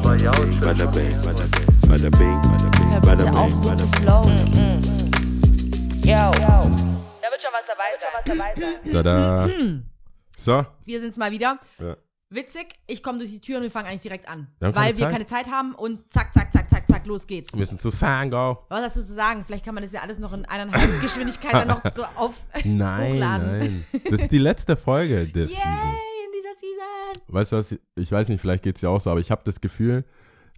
bing, bada bing, bada bing, bada bing, bada bing, bada bing, so bada bing. flowen. Yo. Da wird schon was dabei sein. Tada. So, Wir sind's mal wieder. Ja. Witzig, ich komme durch die Tür und wir fangen eigentlich direkt an. Wir haben weil keine wir Zeit. keine Zeit haben und zack, zack, zack, zack, zack, los geht's. wir müssen zu Sango. Was hast du zu sagen? Vielleicht kann man das ja alles noch in eineinhalb Geschwindigkeit dann noch so auf Nein, hochladen. nein. Das ist die letzte Folge der Season. Yay, in dieser Season. Weißt du was? Ich weiß nicht, vielleicht geht es dir auch so, aber ich habe das Gefühl,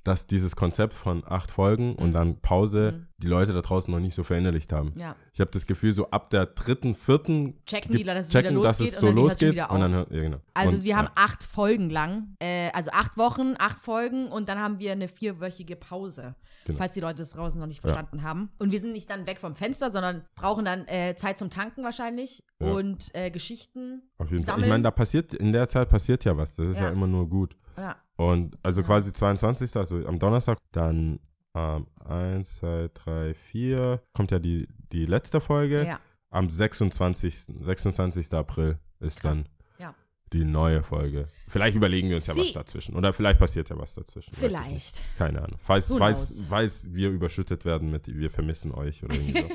dass dieses Konzept von acht Folgen Mhm. und dann Pause die Leute da draußen noch nicht so verinnerlicht haben. Ja. Ich habe das Gefühl, so ab der dritten, vierten Checken die, dass es checken, wieder dass losgeht es so losgeht und dann hört, ja genau. Also und, wir haben ja. acht Folgen lang, äh, also acht Wochen, acht Folgen und dann haben wir eine vierwöchige Pause, Genau. falls die Leute das draußen noch nicht verstanden haben. Und wir sind nicht dann weg vom Fenster, sondern brauchen dann äh, Zeit zum Tanken wahrscheinlich und äh, Geschichten. Auf jeden Fall. Ich meine, da passiert, in der Zeit passiert ja was. Das ist ja, Ja. immer nur gut. Ja. Und also quasi 22. also am Donnerstag, dann ähm, 1, 2, 3, 4 kommt ja die, die letzte Folge. ja. Am 26. 26. April ist Krass. dann Ja. die neue Folge. Vielleicht überlegen wir uns ja was Sie- dazwischen. Oder vielleicht passiert ja was dazwischen. Vielleicht. Keine Ahnung. Falls, Who falls, knows? falls wir überschüttet werden mit wir vermissen euch oder irgendwie so.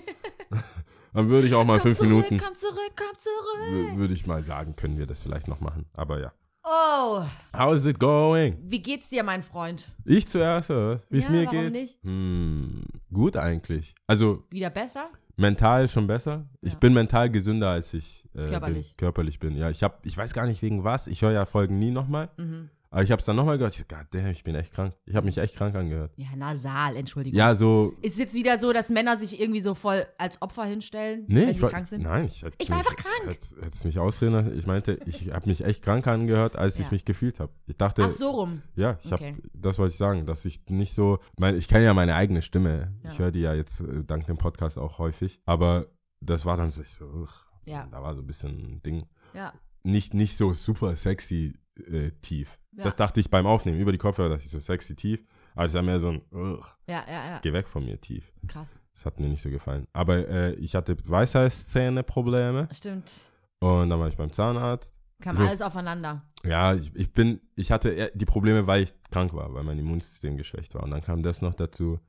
dann würde ich auch mal Komm fünf zurück, Minuten, komm zurück, komm zurück. wür- würde ich mal sagen, können wir das vielleicht noch machen. Aber ja. Oh, How is it going? wie geht's dir, mein Freund? Ich zuerst, oder? wie es Ja, mir warum geht? nicht? Hm, gut eigentlich. Also Wieder besser? mental schon besser. Ich Ja. bin mental gesünder, als ich äh, Körperlich. Bin, körperlich bin. Ja, ich hab, ich weiß gar nicht wegen was. Ich höre ja Folgen nie nochmal. Mhm. Aber ich habe es dann nochmal gehört. Ich, God damn, ich bin echt krank. Ich habe mich echt krank angehört. Ja, nasal, Entschuldigung. Ja, so. Ist es jetzt wieder so, dass Männer sich irgendwie so voll als Opfer hinstellen, Nee, wenn ich sie war, krank sind? Nein, ich, hätte Ich war mich- einfach krank. Hättest, hättest mich ausreden lassen. Ich meinte, ich habe mich echt krank angehört, als ich Ja. mich gefühlt habe. Ich dachte, Ach so rum. ja, ich Okay. habe, das wollte ich sagen, dass ich nicht so, mein, ich kenne ja meine eigene Stimme. Ja. Ich höre die ja jetzt äh, dank dem Podcast auch häufig. Aber das war dann so, ich so ugh, Ja. da war so ein bisschen ein Ding. Ja. Nicht, nicht so super sexy äh, tief. Ja. Das dachte ich beim Aufnehmen. Über die Kopfhörer dachte ich so sexy tief. Aber es war mehr so ein, ugh, Ja, ja, ja. geh weg von mir tief. Krass. Das hat mir nicht so gefallen. Aber äh, ich hatte Weisheitszähne-Probleme Stimmt. und dann war ich beim Zahnarzt. Kam So- alles aufeinander. Ja, ich, ich bin, ich hatte die Probleme, weil ich krank war, weil mein Immunsystem geschwächt war. Und dann kam das noch dazu.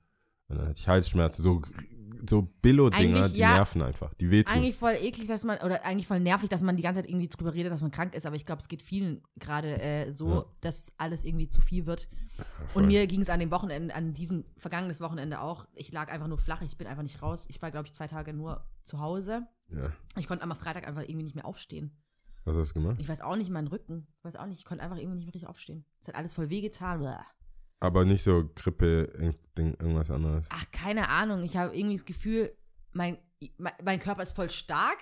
Und dann hatte ich Halsschmerzen, so, so Billo-Dinger, die ja. nerven einfach, die wehtun. Eigentlich voll eklig, dass man, oder eigentlich voll nervig, dass man die ganze Zeit irgendwie drüber redet, dass man krank ist, aber ich glaube, es geht vielen gerade äh, so, Ja. dass alles irgendwie zu viel wird. voll. Und mir ging es an dem Wochenende, an diesem vergangenes Wochenende auch. Ich lag einfach nur flach, ich bin einfach nicht raus. Ich war, glaube ich, zwei Tage nur zu Hause. Ja. Ich konnte am Freitag einfach irgendwie nicht mehr aufstehen. Was hast du gemacht? Ich weiß auch nicht, meinen Rücken. Ich weiß auch nicht, ich konnte einfach irgendwie nicht mehr richtig aufstehen. Es hat alles voll wehgetan. Aber nicht so Grippe, irgendwas anderes. Ach, keine Ahnung. Ich habe irgendwie das Gefühl, mein, mein, Körper ist voll stark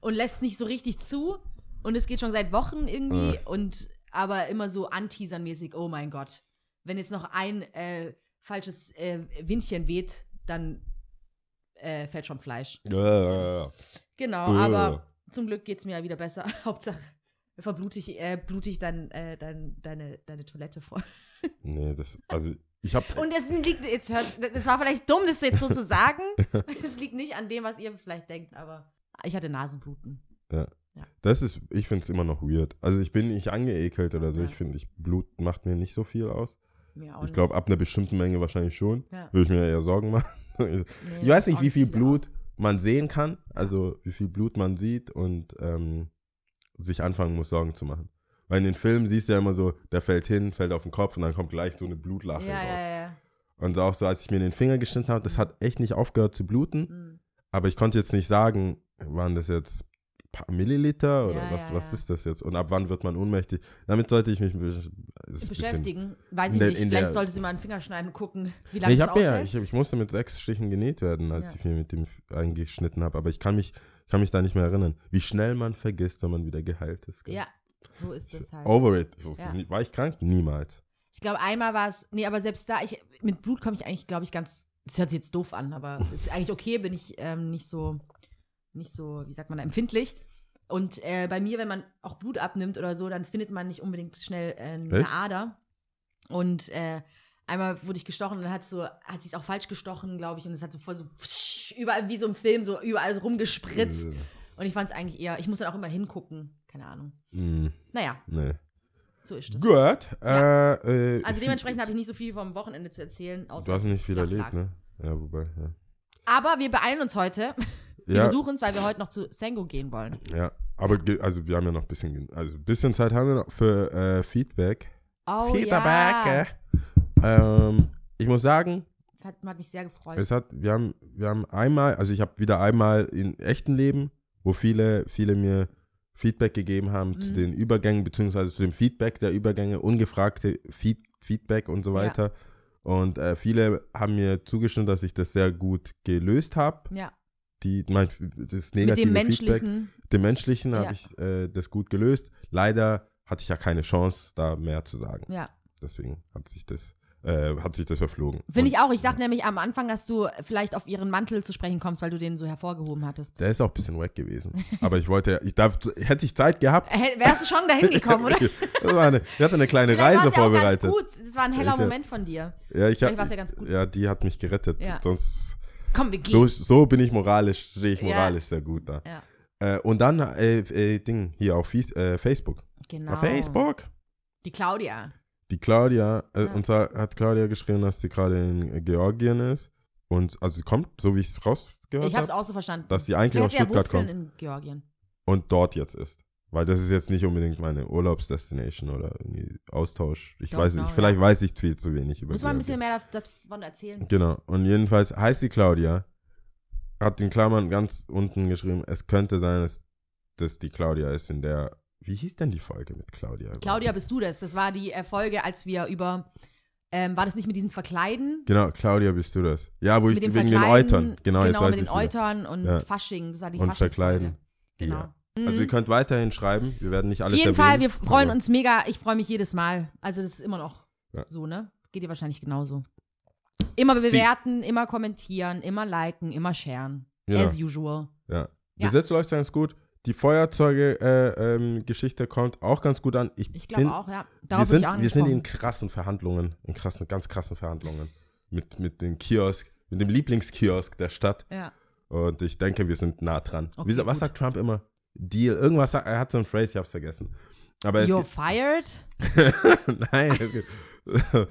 und lässt nicht so richtig zu. Und es geht schon seit Wochen irgendwie. Äh. Und aber immer so anteasernmäßig, oh mein Gott. Wenn jetzt noch ein äh, falsches äh, Windchen weht, dann äh, fällt schon Fleisch. Genau, aber zum Glück geht es mir ja wieder besser. Hauptsache verblute ich, äh, blute ich dann äh, dein, deine, deine Toilette voll. Nee, das, also ich habe Und es liegt, jetzt hört, das war vielleicht dumm, das jetzt so zu sagen. Es liegt nicht an dem, was ihr vielleicht denkt, aber ich hatte Nasenbluten. Das ist, ich finde es immer noch weird. Also ich bin nicht angeekelt oder so. Ja. Ich finde, ich, Blut macht mir nicht so viel aus. Mir auch ich glaube, ab einer bestimmten Menge wahrscheinlich schon. Ja. Würde ich mir eher Sorgen machen. Nee, ich weiß nicht, wie viel Blut man sehen kann. Also wie viel Blut man sieht und ähm, sich anfangen muss, Sorgen zu machen. Weil in den Filmen siehst du ja immer so, der fällt hin, fällt auf den Kopf und dann kommt gleich so eine. Blutlache Ja, raus. ja, ja. Und auch so, als ich mir den Finger geschnitten habe, das hat echt nicht aufgehört zu bluten. Mhm. Aber ich konnte jetzt nicht sagen, waren das jetzt ein paar Milliliter oder Ja, was, ja, was ja. ist das jetzt? Und ab wann wird man ohnmächtig? Damit sollte ich mich das Beschäftigen. Weiß ich der- nicht. Vielleicht solltest du mal einen Finger schneiden und gucken, wie Nee, lange ich, hab mir ja, ich, ich musste mit sechs Stichen genäht werden, als ich mir mit dem eingeschnitten habe. Aber ich kann mich, kann mich da nicht mehr erinnern, wie schnell man vergisst, wenn man wieder geheilt ist. gell? Ja, so ist das halt. Over it. Ja. War ich krank? Niemals. Ich glaube, einmal war es, nee, aber selbst da, ich, mit Blut komme ich eigentlich, glaube ich, ganz, das hört sich jetzt doof an, aber ist eigentlich okay, bin ich ähm, nicht so, nicht so, wie sagt man da, empfindlich. Und äh, bei mir, wenn man auch Blut abnimmt oder so, dann findet man nicht unbedingt schnell äh, eine Echt? Ader. Und äh, einmal wurde ich gestochen und dann hat so, hat sie es auch falsch gestochen, glaube ich, und es hat so voll so psch, überall wie so im Film, so überall so rumgespritzt. Und ich fand es eigentlich eher, ich muss dann auch immer hingucken, keine Ahnung. Mm, Naja, nee. So ist das. Gut. Äh, äh, Also dementsprechend habe ich nicht so viel vom Wochenende zu erzählen. Du hast nicht viel erlebt, ne? Ja, wobei, ja. Aber wir beeilen uns heute. Wir Ja, versuchen es, weil wir heute noch zu Sengo gehen wollen. ja. Aber also wir haben ja noch ein bisschen, also ein bisschen Zeit haben wir noch für äh, Feedback. Oh Feedback. ja. Ähm, ich muss sagen, Hat, hat mich sehr gefreut. es hat, wir haben, wir haben einmal, also ich habe wieder einmal in echten Leben, wo viele, viele mir Feedback gegeben haben zu Mhm. den Übergängen, beziehungsweise zu dem Feedback der Übergänge, ungefragte Feed, Feedback und so Ja. weiter. Und äh, viele haben mir zugestimmt, dass ich das sehr gut gelöst habe. ja. Die, mein, das Mit negative dem Feedback. menschlichen. Dem Menschlichen Ja. habe ich äh, das gut gelöst. Leider hatte ich ja keine Chance, da mehr zu sagen. Ja. Deswegen hat sich das, äh, hat sich das verflogen. Finde ich auch. Ich dachte nämlich am Anfang, dass du vielleicht auf ihren Mantel zu sprechen kommst, weil du den so hervorgehoben hattest. Der ist auch ein bisschen wack gewesen. Aber ich wollte, ich darf, hätte ich Zeit gehabt. Wärst du schon dahin gekommen, oder? Das war eine, ich hatte eine kleine Vielleicht Reise war's ja auch vorbereitet. Ganz gut. Das war ein heller Ich, Moment von dir. Ja, ich Vielleicht hab, ja ganz gut. Ja, die hat mich gerettet. Ja. Sonst, Komm, wir gehen. so, so bin ich moralisch, stehe ich Ja. moralisch sehr gut da. Ja. Äh, und dann, äh, äh, Ding, hier auf äh, Facebook. genau. Auf Facebook. Die Claudia. Die Claudia, äh, Ja. und zwar hat Claudia geschrieben, dass sie gerade in Georgien ist. Und also sie kommt, so wie ich es rausgehört Ich habe es habe, auch so verstanden. dass sie eigentlich aus sie Stuttgart Wurzeln kommt in Georgien. und dort jetzt ist. Weil das ist jetzt nicht unbedingt meine Urlaubsdestination oder irgendwie Austausch. Ich Don't weiß know, nicht, vielleicht ja. weiß ich viel zu wenig über Muss man ein bisschen mehr dav- davon erzählen. Genau. Und jedenfalls heißt die Claudia, hat in Klammern ganz unten geschrieben, es könnte sein, dass das die Claudia ist, in der. Wie hieß denn die Folge mit Claudia? Claudia, bist du das? Das war die äh, Folge, als wir über. Ähm, war das nicht mit diesem Verkleiden? Genau, Claudia, bist du das? Ja, wo ich mit dem wegen den Eutern. Genau, jetzt genau weiß mit den ich wieder. Eutern und Ja. Fasching. Das war die Und. Verkleiden. Genau. Ja. Also ihr könnt weiterhin schreiben, wir werden nicht Auf alles jeden Fall, erwähnen, wir freuen uns mega. Ich freue mich jedes Mal. Also das ist immer noch Ja. so, ne? Geht dir wahrscheinlich genauso. Immer Sie- bewerten, immer kommentieren, immer liken, immer sharen. Genau. As usual. Ja. Ja. Bis jetzt läuft es ganz gut. Die Feuerzeuge-Geschichte kommt auch ganz gut an. Ich, Ich glaube auch, ja. Wir Darauf sind, ich auch wir sind in krassen Verhandlungen, in krassen, ganz krassen Verhandlungen mit, mit dem Kiosk, mit dem Lieblingskiosk der Stadt. Ja. Und ich denke, wir sind nah dran. Okay, Wie, was gut. sagt Trump immer? Deal. Irgendwas, sagt- er hat so ein Phrase, ich hab's vergessen. Aber You're fired? nein,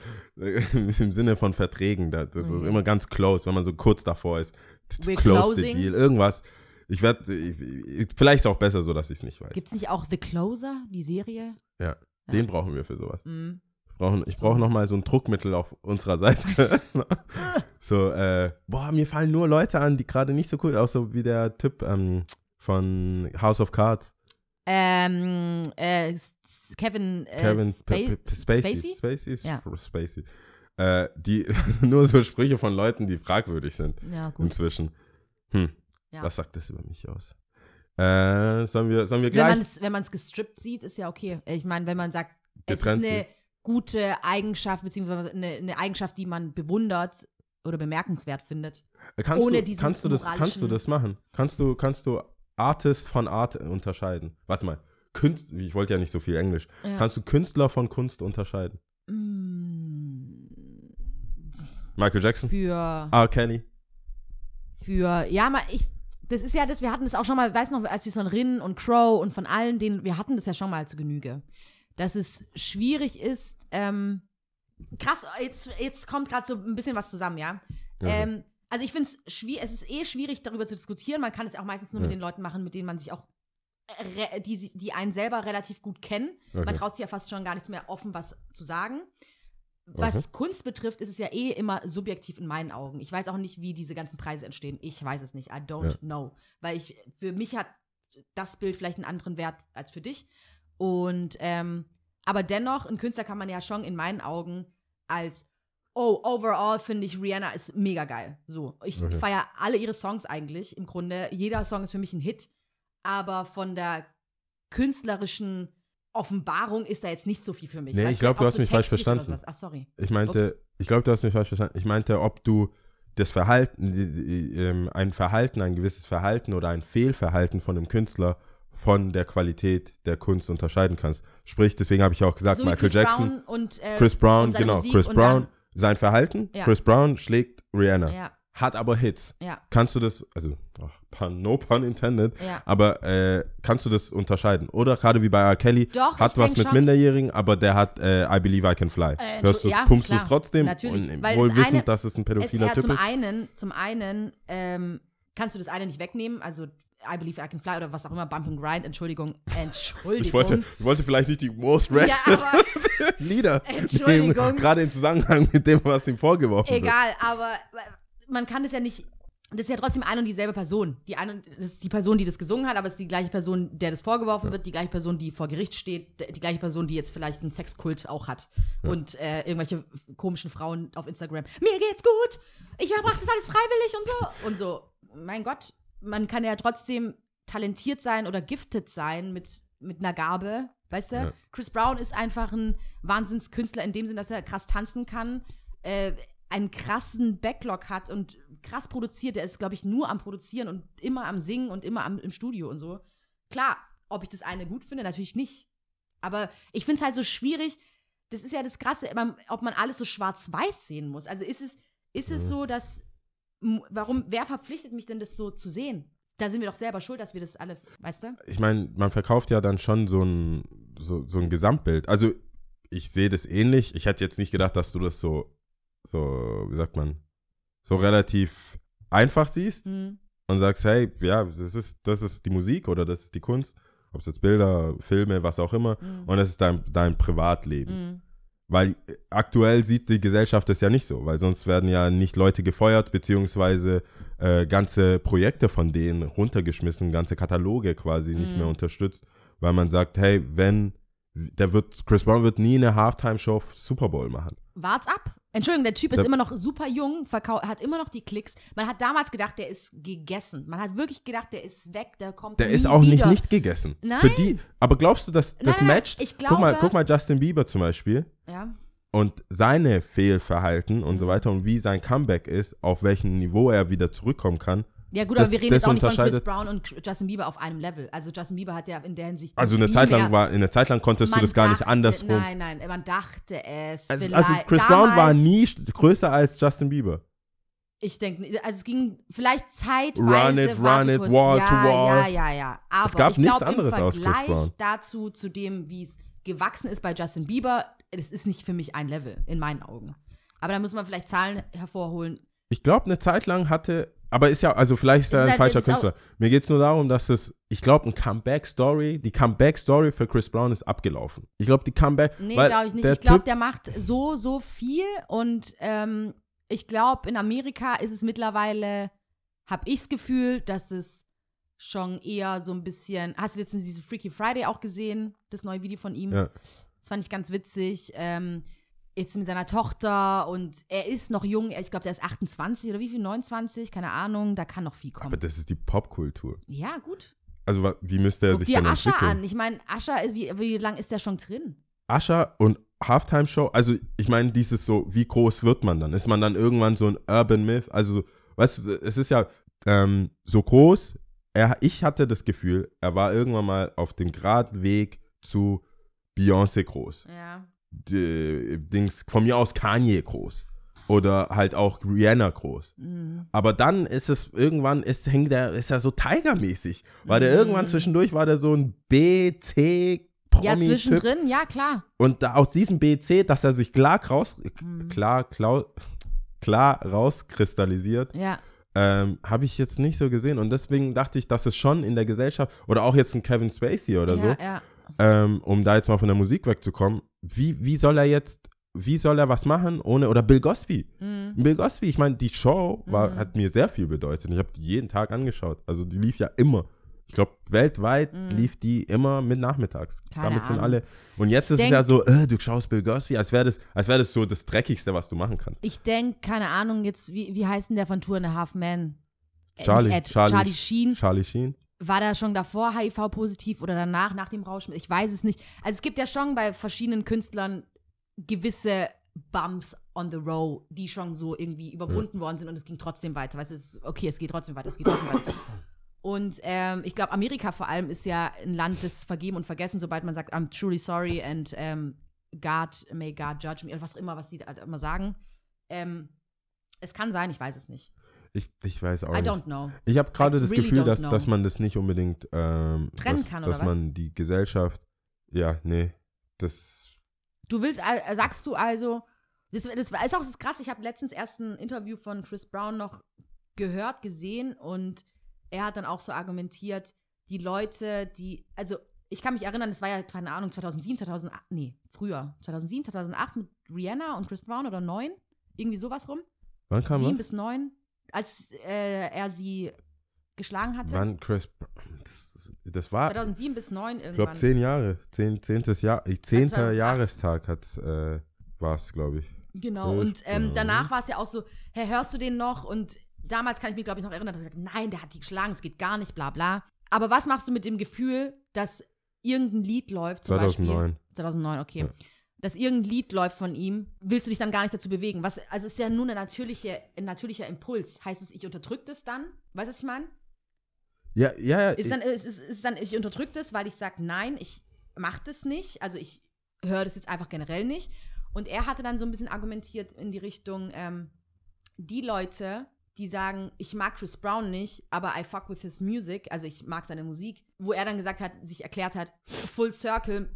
im Sinne von Verträgen, da- das ist Okay. immer ganz close, wenn man so kurz davor ist. To We're close the closing. deal. Irgendwas. Ich werde, vielleicht ist es auch besser so, dass ich es nicht weiß. Gibt es nicht auch The Closer, die Serie? Ja, den brauchen wir für sowas. Mhm. brauchen, ich brauche noch mal so ein Druckmittel auf unserer Seite. so, äh, boah, mir fallen nur Leute an, die gerade nicht so cool, auch so wie der Typ ähm, von House of Cards, Ähm, äh, Kevin, äh, Kevin Spa Spacey. Spacey? Spacey Ja. Spacey. Äh, die nur so Sprüche von Leuten, die fragwürdig sind Ja, gut. inzwischen. Hm, Ja. was sagt das über mich aus? Äh, sollen wir, sollen wir Wenn gleich? man es wenn gestrippt sieht, ist ja okay. Ich meine, wenn man sagt, Getrennt es ist eine sieht. gute Eigenschaft, beziehungsweise eine, eine Eigenschaft, die man bewundert oder bemerkenswert findet. kannst ohne du, kannst du das, kannst du das machen? Kannst du, kannst du Artist von Art unterscheiden? Warte mal, Künst, ich wollte ja nicht so viel Englisch. Ja. Kannst du Künstler von Kunst unterscheiden? Mm, Michael Jackson? Für, R. Kelly? für, ja, mal, ich, das ist ja das, wir hatten das auch schon mal, weiß noch, als wir von Rin und Crow und von allen, denen, wir hatten das ja schon mal zu Genüge. Dass es schwierig ist, ähm, krass, jetzt, jetzt kommt gerade so ein bisschen was zusammen, ja. Ähm, also ich finde es schwierig, es ist eh schwierig, darüber zu diskutieren. Man kann es ja auch meistens nur mit Ja. den Leuten machen, mit denen man sich auch, re- die, die einen selber relativ gut kennen. Man Okay. traut sich ja fast schon gar nichts mehr offen was zu sagen. Was Okay. Kunst betrifft, ist es ja eh immer subjektiv in meinen Augen. Ich weiß auch nicht, wie diese ganzen Preise entstehen. Ich weiß es nicht. I don't Ja. know. Weil ich, für mich hat das Bild vielleicht einen anderen Wert als für dich. Und, ähm, aber dennoch, ein Künstler kann man ja schon in meinen Augen als, oh, overall finde ich Rihanna ist mega geil. So. Ich Okay. feiere alle ihre Songs eigentlich im Grunde. Jeder Song ist für mich ein Hit. Aber von der künstlerischen Offenbarung ist da jetzt nicht so viel für mich. Nee, Weißt ich glaub, auch du hast so mich falsch verstanden. Ach, sorry. Ich meinte, Ups. ich glaube, du hast mich falsch verstanden. Ich meinte, ob du das Verhalten, die, die, ähm, ein Verhalten, ein gewisses Verhalten oder ein Fehlverhalten von einem Künstler von der Qualität der Kunst unterscheiden kannst. Sprich, deswegen habe ich auch gesagt, So Michael Chris Jackson, Brown und, äh, Chris Brown, genau, Musik Chris Brown, sein Verhalten, Ja. Chris Brown schlägt Rihanna. Ja. Hat aber Hits. Ja. Kannst du das, also ach, pun, no pun intended, Ja. aber äh, kannst du das unterscheiden? Oder gerade wie bei R. Kelly, Doch, hat was mit schon. Minderjährigen, aber der hat äh, I Believe I Can Fly. Äh, Hörst du ja, es, pumpst du es trotzdem? natürlich, Und, wohl das wissend, eine- dass es ein Es, pädophiler ja, Typ zum ist. einen, zum einen ähm, kannst du das eine nicht wegnehmen, also I Believe I Can Fly oder was auch immer, Bump and Grind, Entschuldigung, Entschuldigung. Ich wollte, ich wollte vielleicht nicht die most rap ja, Lieder Entschuldigung. nehmen, gerade im Zusammenhang mit dem, was ihm vorgeworfen wird. egal, aber man kann es ja nicht, das ist ja trotzdem eine und dieselbe Person. Die eine, das ist die Person, die das gesungen hat, aber es ist die gleiche Person, der das vorgeworfen wird, die gleiche Person, die vor Gericht steht, die gleiche Person, die jetzt vielleicht einen Sexkult auch hat und äh, irgendwelche komischen Frauen auf Instagram. Mir geht's gut, ich mache das alles freiwillig und so und so. Mein Gott, man kann ja trotzdem talentiert sein oder gifted sein mit mit einer Gabe, weißt du? Ja. Chris Brown ist einfach ein Wahnsinnskünstler in dem Sinn, dass er krass tanzen kann, äh, einen krassen Backlog hat und krass produziert. Er ist, glaube ich, nur am Produzieren und immer am Singen und immer am, im Studio und so. Klar, ob ich das eine gut finde, natürlich nicht. Aber ich finde es halt so schwierig. Das ist ja das Krasse, ob man alles so schwarz-weiß sehen muss. Also ist es, ist es so, dass, warum, wer verpflichtet mich denn, das so zu sehen? Da sind wir doch selber schuld, dass wir das alle, weißt du? ich meine, man verkauft ja dann schon so ein, so, so ein Gesamtbild. Also, ich sehe das ähnlich. Ich hätte jetzt nicht gedacht, dass du das so, so, wie sagt man, so relativ einfach siehst Hm. und sagst, hey, ja, das ist, das ist die Musik oder das ist die Kunst. Ob es jetzt Bilder, Filme, was auch immer. Mhm. Und das ist dein, dein Privatleben. Hm. Weil äh, aktuell sieht die Gesellschaft das ja nicht so, weil sonst werden ja nicht Leute gefeuert, beziehungsweise äh, ganze Projekte von denen runtergeschmissen, ganze Kataloge quasi nicht Mhm. mehr unterstützt, weil man sagt, hey, wenn, der wird, Chris Brown wird nie eine Halftime-Show Super Bowl machen. Wart's ab. Entschuldigung, der Typ ist immer noch super jung, hat immer noch die Klicks. Man hat damals gedacht, der ist gegessen. Man hat wirklich gedacht, der ist weg, der kommt Der ist auch nicht, wieder. nicht gegessen. Nein. Für die, aber glaubst du, dass das Nein, matcht? ich guck, mal, glaube- guck mal Justin Bieber zum Beispiel Ja. und seine Fehlverhalten und Mhm. so weiter und wie sein Comeback ist, auf welchem Niveau er wieder zurückkommen kann. Ja, gut, Das- aber wir reden jetzt auch nicht von Chris Brown und Justin Bieber auf einem Level. Also Justin Bieber hat ja in der Hinsicht. Also eine Zeit lang war, in der Zeit lang konntest du das gar nicht dachte- andersrum. Nein, nein, man dachte es. Also, also Chris Brown war Damals- nie größer als Justin Bieber. Ich denke, also es ging vielleicht zeitweise. Run it, run it, wall ja, to wall. Ja, ja, ja. Aber Es gab ich nichts glaub, anderes im aus Chris Vergleich Brown. dazu, zu dem, wie es gewachsen ist bei Justin Bieber, das ist nicht für mich ein Level, in meinen Augen. Aber da muss man vielleicht Zahlen hervorholen. Ich glaube, eine Zeit lang hatte, aber ist ja, also vielleicht ist er ein halt- falscher Künstler. Mir geht es nur darum, dass es, ich glaube, ein Comeback-Story, die Comeback-Story für Chris Brown ist abgelaufen. Ich glaube, die Comeback, Nee, glaube ich nicht. Ich glaube, der macht so, so viel und ähm, ich glaube, in Amerika ist es mittlerweile, habe ich das Gefühl, dass es schon eher so ein bisschen. Hast du jetzt diese Freaky Friday auch gesehen? Das neue Video von ihm? Ja. Das fand ich ganz witzig. Ähm, jetzt mit seiner Tochter und er ist noch jung. Ich glaube, der ist 28 oder wie viel? 29? Keine Ahnung. Da kann noch viel kommen. aber das ist die Popkultur. ja, gut. Also wie müsste er Guck sich dir denn Ascher entwickeln? an. Ich meine, Ascher ist, wie, wie lang ist der schon drin? Ascher und Halftime-Show, also ich meine, dieses so, wie groß wird man dann? Ist man dann irgendwann so ein Urban Myth? Also, weißt du, es ist ja ähm, so groß. Er, ich hatte das Gefühl, er war irgendwann mal auf dem geraden Weg zu Beyoncé groß. Ja. Die, Dings, von mir aus Kanye groß. Oder halt auch Rihanna groß. Mhm. Aber dann ist es irgendwann, ist, hängt der, ist er so Tiger-mäßig. Der Mhm. irgendwann zwischendurch, war der so ein B, C, Promi Ja, zwischendrin, ja, klar. Und da, aus diesem BC, dass er sich klar raus, Mhm. klar, klar, klar rauskristallisiert, Ja. ähm, habe ich jetzt nicht so gesehen. Und deswegen dachte ich, dass es schon in der Gesellschaft, oder auch jetzt ein Kevin Spacey oder ja, so, ja. ähm, um da jetzt mal von der Musik wegzukommen, wie, wie soll er jetzt, wie soll er was machen ohne, oder Bill Cosby. Mhm. Bill Cosby, ich meine, die Show war, Mhm. hat mir sehr viel bedeutet. Ich habe die jeden Tag angeschaut. Also die lief ja immer. Ich glaube, weltweit Mhm. lief die immer mit nachmittags. Keine Damit sind Ahnung. alle. Und jetzt ist es denk- ja so, äh, du schaust Bill Cosby, als wäre das, als wäre das so das Dreckigste, was du machen kannst. Ich denke, keine Ahnung, jetzt, wie, wie heißt denn der von Tour and a Half Man? Äh, Charlie, Ed, Charlie, Charlie Sheen. Charlie Sheen. War der schon davor HIV-positiv oder danach, nach dem Rausch? Ich weiß es nicht. Also es gibt ja schon bei verschiedenen Künstlern gewisse Bumps on the road, die schon so irgendwie überwunden worden sind und es ging trotzdem weiter. Weißt du, es ist, okay, es geht trotzdem weiter, es geht trotzdem weiter. Und ähm, ich glaube, Amerika vor allem ist ja ein Land des Vergeben und Vergessen, sobald man sagt, I'm truly sorry and ähm, God, may God judge me, oder was auch immer, was die da immer sagen. Ähm, es kann sein, ich weiß es nicht. Ich, ich weiß auch I nicht. don't know. Ich habe gerade I das really Gefühl, don't dass, know. dass man das nicht unbedingt ähm, Trennen dass, kann, dass oder was? man die Gesellschaft, ja, nee, das, Du willst, äh, sagst du also, das, das ist auch das krass, ich habe letztens erst ein Interview von Chris Brown noch gehört, gesehen und er hat dann auch so argumentiert, die Leute, die, also ich kann mich erinnern, das war ja, keine Ahnung, 2007, 2008, nee, früher, 2007, 2008 mit Rihanna und Chris Brown oder 9, irgendwie sowas rum, wann kam 7 was? bis 9, als äh, er sie geschlagen hatte. Wann Chris, das, das war, 2007 bis 9 ich irgendwann. glaube, zehn Jahre, zehn, zehntes Jahr, zehnter 2008. Jahrestag hat, äh, war es, glaube ich. Genau, Chris und ähm, Brown. danach war es ja auch so, hey, hörst du den noch? Und damals kann ich mich, glaube ich, noch erinnern, dass er sagt, nein, der hat die geschlagen, es geht gar nicht, bla bla. Aber was machst du mit dem Gefühl, dass irgendein Lied läuft, zum 2009. Beispiel? 2009, okay. Ja. Dass irgendein Lied läuft von ihm, willst du dich dann gar nicht dazu bewegen. Was, also es ist ja nur eine natürliche, ein natürlicher Impuls. Heißt es, ich unterdrücke das dann? Weißt du, was ich meine? Ja, ja, ja. Ist dann, ist, ist, ist dann, ich unterdrücke das, weil ich sage, nein, ich mache das nicht. Also ich höre das jetzt einfach generell nicht. Und er hatte dann so ein bisschen argumentiert in die Richtung, ähm, die Leute, die sagen, ich mag Chris Brown nicht, aber I fuck with his music, also ich mag seine Musik, wo er dann gesagt hat, sich erklärt hat, Full Circle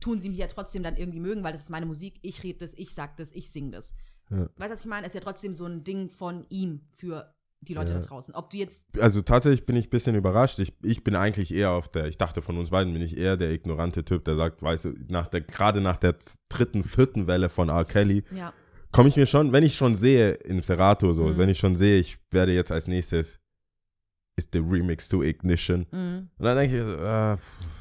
tun sie mich ja trotzdem dann irgendwie mögen, weil das ist meine Musik, ich rede das, ich sag das, ich sing das. Ja. Weißt du, was ich meine? Ist ja trotzdem so ein Ding von ihm für die Leute Ja. da draußen. Ob du jetzt also tatsächlich bin ich ein bisschen überrascht. Ich, ich bin eigentlich eher auf der, ich dachte von uns beiden bin ich eher der ignorante Typ, der sagt, weißt du, nach der, gerade nach der dritten, vierten Welle von R. Kelly, ja, komme ich mir schon, wenn ich schon sehe im Serato so, Mhm. wenn ich schon sehe, ich werde jetzt als nächstes ist der Remix to Ignition. mhm. Und dann denke ich, äh,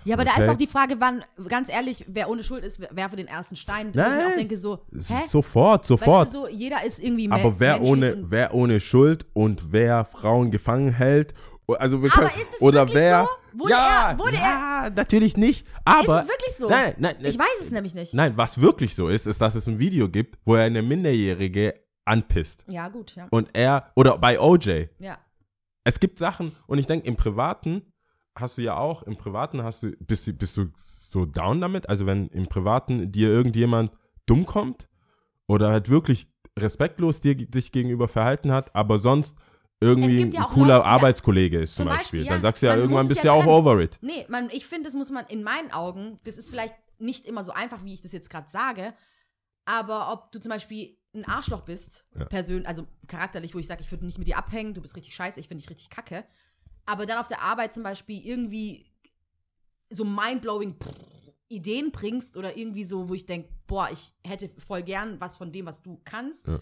Ja, aber da okay. ist auch die Frage, wann, ganz ehrlich, wer ohne Schuld ist, wer- werfe den ersten Stein. Ich Nein. auch denke so, hä? Sofort, sofort. Weißt du, so, jeder ist irgendwie aber wer ohne, und- wer ohne Schuld und wer Frauen gefangen hält, also wir können, Aber ist es oder wer, so? Wurde ja, er- wurde ja, natürlich nicht, aber Ist es wirklich so? Nein, nein, Ich weiß es nämlich nicht. Nein, was wirklich so ist, ist, dass es ein Video gibt, wo er eine Minderjährige anpisst. Ja, gut, ja. Und er, oder bei OJ, Ja. Es gibt Sachen, und ich denke, im Privaten hast du ja auch, im Privaten hast du, bist du, bist du so down damit? Also wenn im Privaten dir irgendjemand dumm kommt oder halt wirklich respektlos dir sich gegenüber verhalten hat, aber sonst irgendwie ein ja auch cooler Leute. Arbeitskollege ist zum, Zum Beispiel, Beispiel, ja. dann sagst du ja, irgendwann bist du ja ja auch over it. Nee, man, ich finde, das muss man in meinen Augen, das ist vielleicht nicht immer so einfach, wie ich das jetzt gerade sage, aber ob du zum Beispiel ein Arschloch bist, Ja. persönlich, also charakterlich, wo ich sage, ich würde nicht mit dir abhängen, du bist richtig scheiße, ich finde dich richtig kacke, aber dann auf der Arbeit zum Beispiel irgendwie so mindblowing Ideen bringst oder irgendwie so, wo ich denke, boah, ich hätte voll gern was von dem, was du kannst, Ja.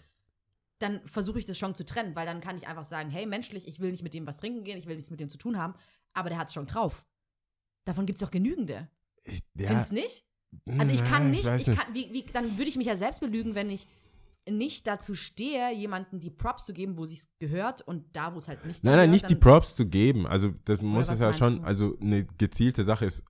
dann versuche ich das schon zu trennen, weil dann kann ich einfach sagen, hey, menschlich, ich will nicht mit dem was trinken gehen, ich will nichts mit dem zu tun haben, aber der hat es schon drauf. Davon gibt es doch genügende. Ich, ja, Findest nicht? Also ich kann nicht, weiß ich kann, wie, wie, dann würde ich mich ja selbst belügen, wenn ich nicht dazu stehe, jemandem die Props zu geben, wo sie es gehört und da, wo es halt nicht Nein, nein, gehört, nicht die Props zu geben. Also das muss es ja schon, du? also eine gezielte Sache ist,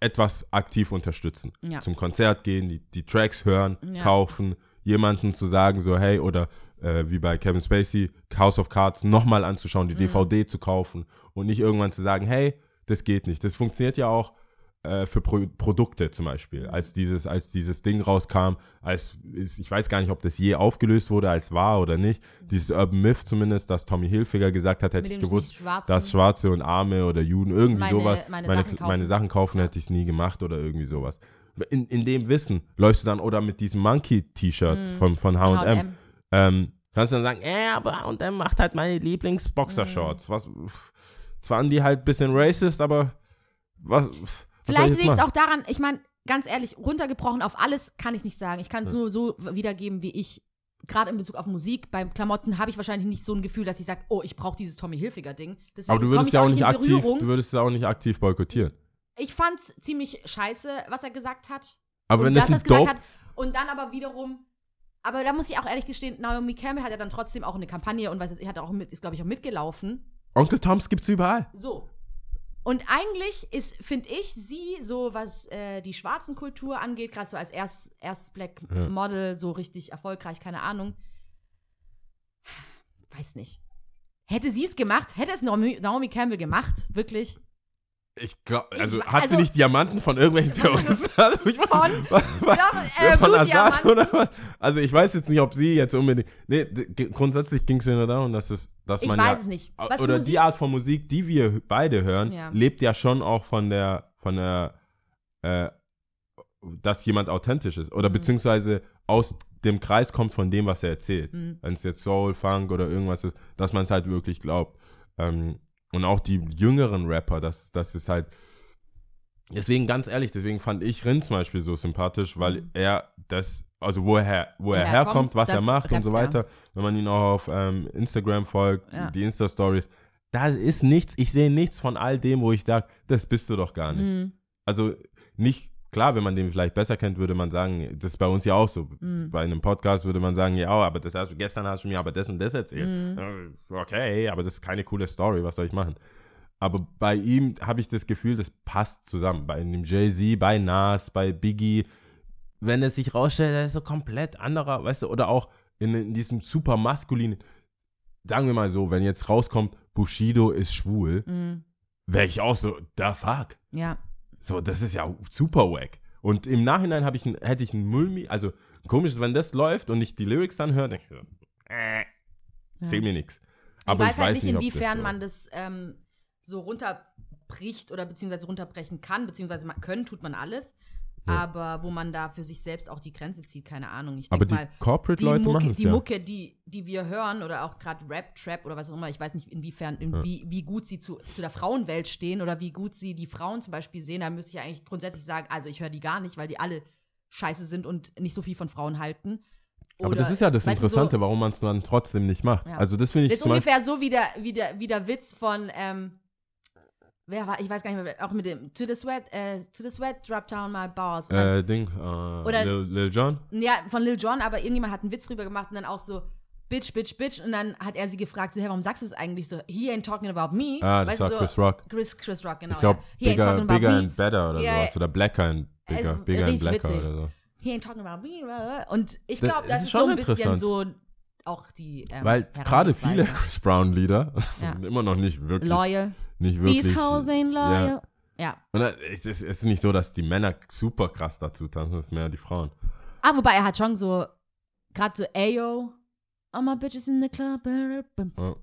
etwas aktiv unterstützen. Ja. Zum Konzert gehen, die, die Tracks hören, Ja. kaufen, jemanden zu sagen, so hey, oder äh, wie bei Kevin Spacey, House of Cards nochmal anzuschauen, Mhm. die DVD zu kaufen und nicht irgendwann zu sagen, hey, das geht nicht. Das funktioniert ja auch äh, für Pro Produkte zum Beispiel. Als dieses, als dieses Ding rauskam, als ich weiß gar nicht, ob das je aufgelöst wurde als wahr oder nicht. Dieses Urban Myth zumindest, dass Tommy Hilfiger gesagt hat, hätte ich gewusst, Schwarzen. dass Schwarze und Arme oder Juden irgendwie Meine- sowas, meine meine, Sachen kaufen. meine Sachen kaufen, hätte ich es nie gemacht oder irgendwie sowas. In, in dem Wissen läufst du dann oder mit diesem Monkey-T-Shirt Mhm. von, von H&M. H&M. Ähm, kannst du dann sagen, äh, aber H&M macht halt meine. Lieblings-Boxershorts. Was, zwar waren die halt ein bisschen racist, aber was, ich Vielleicht liegt es auch daran, ich meine, ganz ehrlich, runtergebrochen auf alles kann ich nicht sagen. Ich kann es nur so wiedergeben, wie ich, gerade in Bezug auf Musik, beim Klamotten habe ich wahrscheinlich nicht so ein Gefühl, dass ich sage, oh, ich brauche dieses Tommy Hilfiger-Ding. Aber du würdest ja auch nicht aktiv, Berührung. du würdest ja auch nicht aktiv boykottieren. Ich fand's ziemlich scheiße, was er gesagt hat. Aber wenn das ein Dope, hat. Und dann aber wiederum, aber da muss ich auch ehrlich gestehen, Naomi Campbell hat ja dann trotzdem auch eine Kampagne und was ist, hat auch mit, ist glaube ich auch mitgelaufen. Onkel Toms gibt's überall. So. Und eigentlich ist, finde ich, sie so, was äh, die schwarzen Kultur angeht, gerade so als erst, erstes Black Ja. Model, so richtig erfolgreich, keine Ahnung. Weiß nicht. Hätte sie es gemacht, hätte es Naomi, Naomi Campbell gemacht, wirklich, Ich glaube, also Ich- hat sie also- nicht Diamanten von irgendwelchen Terroristen? Also ich Von? was, was, äh, von. Assad oder was? Also ich weiß jetzt nicht, ob sie jetzt unbedingt. Nee, grundsätzlich ging es ja nur darum, dass es, dass Ich man weiß ja, es nicht. Was oder Musik- die Art von Musik, die wir beide hören, Ja. lebt ja schon auch von der, von der, äh, dass jemand authentisch ist Mhm. oder beziehungsweise aus dem Kreis kommt von dem, was er erzählt. Mhm. Wenn es jetzt Soul, Funk oder irgendwas ist, dass man es halt wirklich glaubt. Ähm, und auch die jüngeren Rapper, das, das ist halt. Deswegen, ganz ehrlich, deswegen fand ich Rin zum Beispiel so sympathisch, weil Mhm. er das, also wo er, wo er Herkommt, herkommt, was er macht und so rappt er. weiter, wenn man ihn auch auf ähm, Instagram folgt, Ja. die Insta-Stories, da ist nichts, ich sehe nichts von all dem, wo ich sage, das bist du doch gar nicht. Mhm. Also nicht, klar, wenn man den vielleicht besser kennt, würde man sagen, das ist bei uns ja auch so. Mhm. Bei einem Podcast würde man sagen, ja, aber das hast du, gestern hast du mir aber das und das erzählt. Mhm. Okay, aber das ist keine coole Story, was soll ich machen? Aber bei ihm habe ich das Gefühl, das passt zusammen. Bei dem Jay-Z, bei Nas, bei Biggie, wenn es sich rausstellt, er ist so komplett anderer, weißt du, oder auch in, in diesem super maskulinen, sagen wir mal so, wenn jetzt rauskommt, Bushido ist schwul, Mhm. wäre ich auch so, da fuck. Ja. So, das ist ja super wack. Und im Nachhinein ich ein, hätte ich ein Mulmi, also komisch, wenn das läuft und ich die Lyrics dann höre, denke ich, äh, seh mir nix. Aber ich weiß halt nicht, das inwiefern so- man das ähm, so runterbricht oder beziehungsweise runterbrechen kann, beziehungsweise man, können tut man alles. Aber wo man da für sich selbst auch die Grenze zieht, keine Ahnung. Ich Aber die Corporate-Leute Mucke, machen es die ja. Mucke die, die wir hören oder auch gerade Rap, Trap oder was auch immer, ich weiß nicht, inwiefern, in, wie, wie gut sie zu, zu der Frauenwelt stehen oder wie gut sie die Frauen zum Beispiel sehen, da müsste ich eigentlich grundsätzlich sagen, also ich höre die gar nicht, weil die alle scheiße sind und nicht so viel von Frauen halten. Aber Oder, das ist ja das Interessante, so, warum man es dann trotzdem nicht macht. Ja. Also das finde ich Das ist ungefähr so wie der, wie der, wie der Witz von, ähm, wer war, ich weiß gar nicht mehr, auch mit dem, to the sweat, äh, to the sweat, drop down my balls. Äh, Ding, äh, Oder- Lil, Lil Jon. ja, von Lil Jon, aber irgendjemand hat einen Witz drüber gemacht und dann auch so, bitch, bitch, bitch. Und dann hat er sie gefragt, so, hey, warum sagst du es eigentlich so? He ain't talking about me. Ah, das Weißt war so, Chris Rock. Chris, Chris Rock, genau. Ich glaube, ja. He ain't bigger, talking about bigger me. and better oder Ja, sowas. Oder blacker and bigger. Bigger and blacker witzig. oder so. He ain't talking about me. Und ich glaube, das das, ist ist schon so ein bisschen so auch die ähm, Weil gerade viele. Chris Brown-Lieder Ja. sind immer noch nicht wirklich, Loyal. nicht wirklich. These hoes ain't loyal. Ja. ja. Und dann- es ist, es ist nicht so, dass die Männer super krass dazu tanzen, es ist mehr die Frauen. Ah, wobei er hat schon so, gerade so, Ayo, all my bitches in the club. Ja.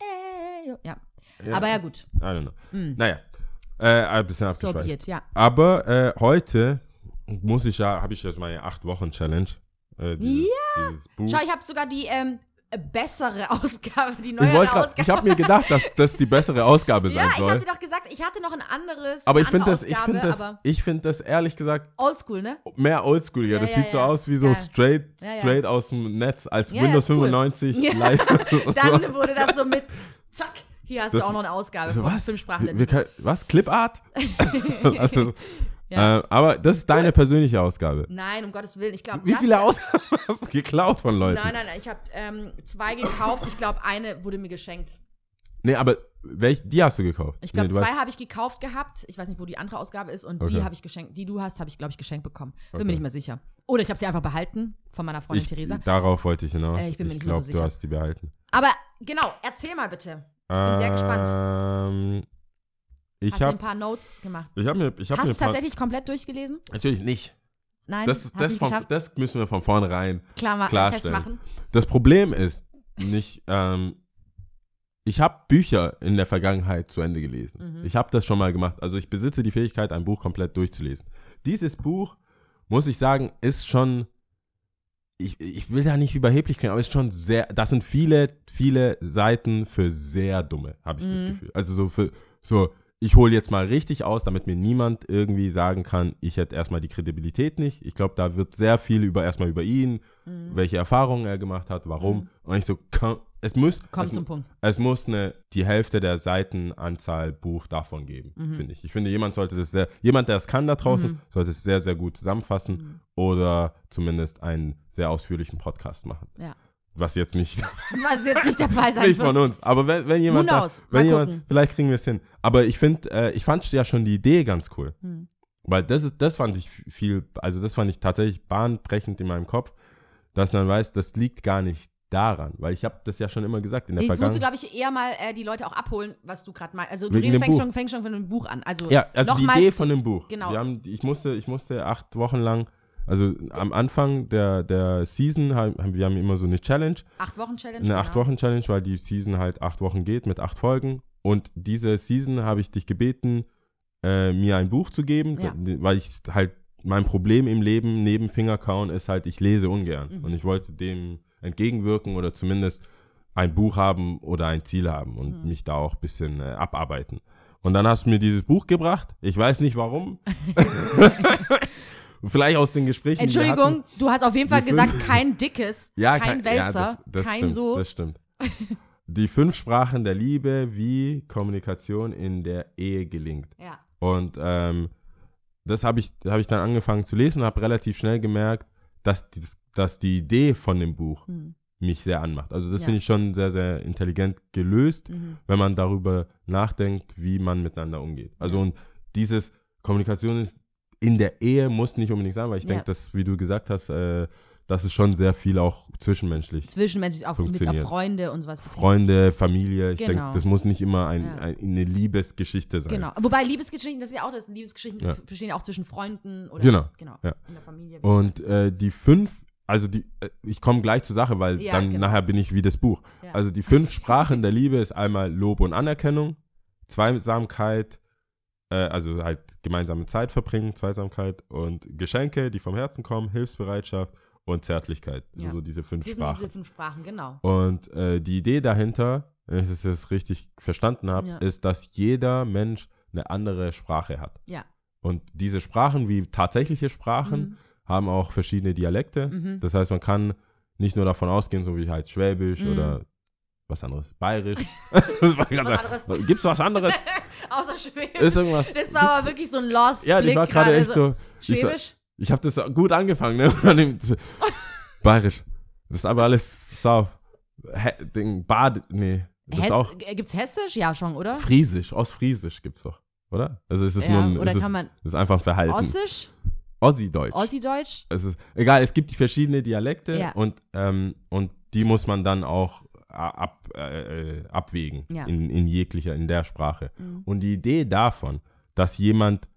Ayo. Ja. Ja. Aber ja, gut. I don't know. Naja, äh, ein bisschen abgeschweift. it, ja. Aber äh, heute muss ich ja, habe ich jetzt meine 8-Wochen-Challenge. Äh, dieses, dieses Buch. Schau, ich habe sogar die ähm, bessere Ausgabe, die ich neuere wollte grad, Ausgabe. ich habe mir gedacht, dass das die bessere Ausgabe sein ja, ich soll. hatte doch gesagt, ich hatte noch ein anderes. aber ich finde das, ich finde das, aber ich finde das ehrlich gesagt Oldschool, ne? mehr oldschool. Ja, Ja, das ja, sieht so ja. aus wie so straight, Ja, ja. straight aus dem Netz als Ja, ja, Windows cool. 95 Ja. live. Dann wurde das so mit, zack, hier hast Das- du auch noch eine Ausgabe Also was? Sprachen. Wir, wir können, was? Clipart? also, Ja. äh, aber das ist deine persönliche Ausgabe. Nein, um Gottes Willen, ich glaube. Wie viele Ausgaben hast du geklaut von Leuten? Nein, nein, nein, ich habe ähm, zwei gekauft. Ich glaube, eine wurde mir geschenkt. Nee, aber welch, die hast du gekauft? Ich glaube, nee, zwei habe ich gekauft gehabt. Ich weiß nicht, wo die andere Ausgabe ist. Und Okay. die habe ich geschenkt. Die du hast, habe ich, glaube ich, geschenkt bekommen. Bin Okay. mir nicht mehr sicher. Oder ich habe sie einfach behalten von meiner Freundin ich, Theresa. Darauf wollte ich hinaus. Äh, ich bin mir nicht mehr so du hast die behalten. Aber genau, erzähl mal bitte. Ich bin sehr gespannt. Ich Hast du ein habe paar Notes gemacht? ich hab mir, ich hab Hast du mir es ein paar, tatsächlich komplett durchgelesen? Natürlich nicht. Nein, Das, hast das, nicht geschafft? das müssen wir von vornherein Klar, ma- klarstellen. festmachen. Das Problem ist nicht, ähm, ich habe Bücher in der Vergangenheit zu Ende gelesen. Mhm. Ich habe das schon mal gemacht. Also ich besitze die Fähigkeit, ein Buch komplett durchzulesen. Dieses Buch, muss ich sagen, ist schon, ich, ich will da nicht überheblich klingen, aber ist schon sehr, das sind viele, viele Seiten für sehr dumme, habe ich das Mhm. Gefühl. Also so für, so, ich hole jetzt mal richtig aus, damit mir niemand irgendwie sagen kann, ich hätte erstmal die Kredibilität nicht. Ich glaube, da wird sehr viel über erstmal über ihn, Mhm. welche Erfahrungen er gemacht hat, warum. Und ich so, komm, es muss, Komm es, zum Punkt. es muss eine, die Hälfte der Seitenanzahl Buch davon geben, Mhm. finde ich. Ich finde, jemand sollte das sehr, jemand, der es kann da draußen, sollte es sehr, sehr gut zusammenfassen Mhm. oder zumindest einen sehr ausführlichen Podcast machen. Ja. Was jetzt nicht, Was jetzt nicht der Fall sein nicht von uns. Aber wenn, wenn jemand, da? Mal wenn jemand gucken. vielleicht kriegen wir es hin. Aber ich finde, äh, ich fand ja schon die Idee ganz cool. Hm. Weil das ist, das fand ich viel, also das fand ich tatsächlich bahnbrechend in meinem Kopf, dass man weiß, das liegt gar nicht daran, weil ich habe das ja schon immer gesagt in der Jetzt musst du, glaube ich, eher mal äh, die Leute auch abholen, was du gerade meinst. Also du Wegen fängst, schon, fängst schon von einem Buch an. Also, Ja, also die Idee von dem Buch. Genau. Haben, ich, musste, ich musste acht Wochen lang, also am Anfang der, der Season, haben, wir haben immer so eine Challenge, Acht Wochen Challenge. eine genau. acht Wochen Challenge, weil die Season halt acht Wochen geht mit acht Folgen. Und diese Season habe ich dich gebeten, äh, mir ein Buch zu geben, Ja. weil ich halt mein Problem im Leben neben Fingerkauen ist halt, ich lese ungern. Mhm. Und ich wollte dem entgegenwirken oder zumindest ein Buch haben oder ein Ziel haben und Mhm. mich da auch ein bisschen äh, abarbeiten. Und dann hast du mir dieses Buch gebracht. Ich weiß nicht warum. Vielleicht aus den Gesprächen. wir hatten. Entschuldigung, du hast auf jeden Fall gesagt, fünf- kein dickes, Ja, kein kein- ja, Wälzer, das, das kein stimmt, so. Das stimmt. Die fünf Sprachen der Liebe, wie Kommunikation in der Ehe gelingt. ja. Und ähm, das habe ich, hab ich dann angefangen zu lesen und habe relativ schnell gemerkt, dass die, dass die Idee von dem Buch Hm. mich sehr anmacht. Also das Ja. finde ich schon sehr, sehr intelligent gelöst, Mhm. wenn man darüber nachdenkt, wie man miteinander umgeht. Also und dieses Kommunikation ist in der Ehe muss nicht unbedingt sein, weil ich Ja. denke, dass, wie du gesagt hast, äh, das ist schon sehr viel auch zwischenmenschlich. Zwischenmenschlich auch mit auf. Freunde und sowas. Freunde, Familie, ich Genau. denke, das muss nicht immer ein, Ja. ein, eine Liebesgeschichte sein. Genau. Wobei Liebesgeschichten, das ist ja auch das. Liebesgeschichten Ja. bestehen ja auch zwischen Freunden oder Genau. genau Ja. in der Familie. Und äh, die fünf, also die, äh, ich komme gleich zur Sache, weil Ja, dann genau. nachher bin ich wie das Buch. Also die fünf Sprachen der Liebe ist einmal Lob und Anerkennung, Zweisamkeit, äh, also halt gemeinsame Zeit verbringen, Zweisamkeit und Geschenke, die vom Herzen kommen, Hilfsbereitschaft und Zärtlichkeit. Also Ja. so diese fünf das Sprachen. diese fünf Sprachen, genau. Und äh, die Idee dahinter, wenn ich das jetzt richtig verstanden habe, Ja. ist, dass jeder Mensch eine andere Sprache hat. Ja. Und diese Sprachen, wie tatsächliche Sprachen, Mhm. haben auch verschiedene Dialekte. Mhm. Das heißt, man kann nicht nur davon ausgehen, so wie halt Schwäbisch Mhm. oder was anderes, Bayerisch. was Gibt's was anderes? Außer Schwäbisch. Ist irgendwas? das war aber wirklich so ein Lost Ja, ich Blick war gerade echt also so. Ich, war- Schwäbisch? ich habe das gut angefangen, ne? Bayerisch. Das ist aber alles sauf. Ding, Bad, nee. Das Hess, auch gibt's Hessisch? Ja, schon, oder? Friesisch, Ostfriesisch gibt's doch, oder? Also es ist ja, nur ein, oder es ist, kann man es ist einfach ein Verhalten. Ossisch? Ossi-Deutsch. Ossi-Deutsch? es ist egal, es gibt die verschiedene Dialekte Ja. und, ähm, und die muss man dann auch ab, äh, abwägen Ja. in, in jeglicher, in der Sprache. Mhm. Und die Idee davon, dass jemand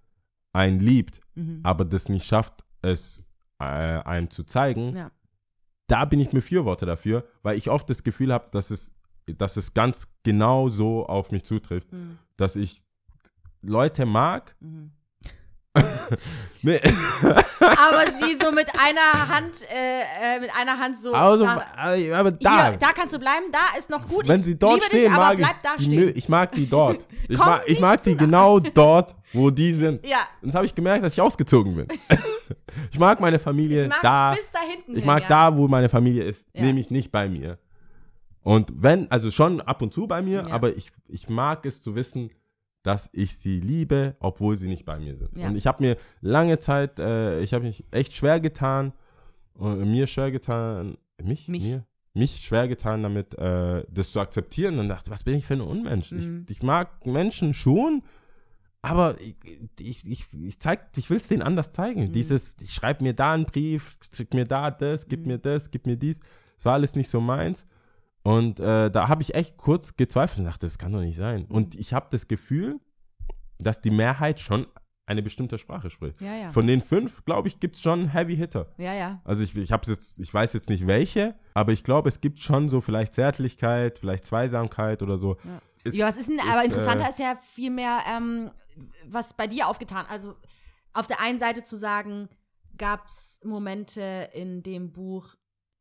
einen liebt, Mhm. aber das nicht schafft, es äh, einem zu zeigen, Ja. da bin ich Befürworter dafür, weil ich oft das Gefühl habe, dass es, dass es ganz genau so auf mich zutrifft, Mhm. dass ich Leute mag. Nee, Aber sie so mit einer Hand, äh, äh, mit einer Hand so. also, nach, aber da, hier, da kannst du bleiben, da ist noch gut. wenn sie dort stehen, dich, aber mag bleib da ich die, stehen. nö, ich mag die dort. Ich Komm mag, ich mag die genau dort, wo die sind. Ja, Und das habe ich gemerkt, dass ich ausgezogen bin. ich mag meine Familie ich mag da. bis da hinten Ich hin, mag ja. da, wo meine Familie ist, Ja. nämlich nicht bei mir. Und wenn, also schon ab und zu bei mir, Ja. aber ich, ich mag es zu wissen, dass ich sie liebe, obwohl sie nicht bei mir sind. Ja. Und ich habe mir lange Zeit, äh, ich habe mich echt schwer getan, äh, mir schwer getan, mich, Mich. mir, mich schwer getan damit, äh, das zu akzeptieren. Und dachte, was bin ich für ein Unmensch? Mhm. Ich, ich mag Menschen schon, aber ich, ich, ich, ich, zeig, ich will es denen anders zeigen. Mhm. Dieses, ich schreibe mir da einen Brief, schick mir da das, gib Mhm. mir das, gib mir dies. Das war alles nicht so meins. Und äh, da habe ich echt kurz gezweifelt und dachte, das kann doch nicht sein. Und ich habe das Gefühl, dass die Mehrheit schon eine bestimmte Sprache spricht. Ja, ja. Von den fünf, glaube ich, gibt es schon Heavy Hitter. Ja, ja. Also ich, ich hab's jetzt, ich weiß jetzt nicht welche, aber ich glaube, es gibt schon so vielleicht Zärtlichkeit, vielleicht Zweisamkeit oder so. Ja. Ist- ja, was ist denn, ist, aber interessanter äh, ist ja viel mehr, ähm, was bei dir aufgetan. Also auf der einen Seite zu sagen, gab es Momente in dem Buch,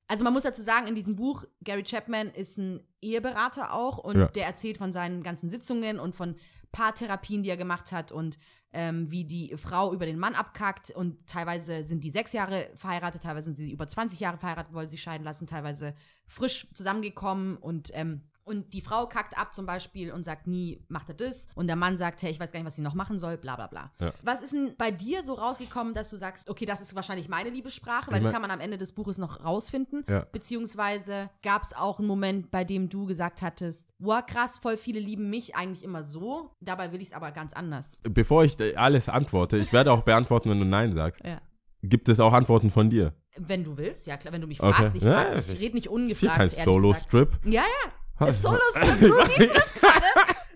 also man muss dazu sagen, in diesem Buch, Gary Chapman ist ein Eheberater auch und Ja. der erzählt von seinen ganzen Sitzungen und von Paartherapien, die er gemacht hat und ähm, wie die Frau über den Mann abkackt und teilweise sind die sechs Jahre verheiratet, teilweise sind sie über 20 Jahre verheiratet, wollen sie scheiden lassen, teilweise frisch zusammengekommen und ähm, und die Frau kackt ab zum Beispiel und sagt nie, macht er das. Und der Mann sagt, hey, ich weiß gar nicht, was sie noch machen soll, bla bla bla. Ja. Was ist denn bei dir so rausgekommen, dass du sagst, okay, das ist wahrscheinlich meine Liebessprache, weil Ich das kann man am Ende des Buches noch rausfinden. Ja. Beziehungsweise gab es auch einen Moment, bei dem du gesagt hattest, wow, krass, voll viele lieben mich eigentlich immer so, dabei will ich es aber ganz anders. Bevor ich alles antworte, ich werde auch beantworten, wenn du Nein sagst, Ja. gibt es auch Antworten von dir. Wenn du willst, ja klar, wenn du mich Okay. fragst. Ich, Ja, frag, ich rede nicht Das ist ungefragt. hier kein. Solo-Strip. Ja, ja. Ist Solo-Strip, so siehst du das gerade?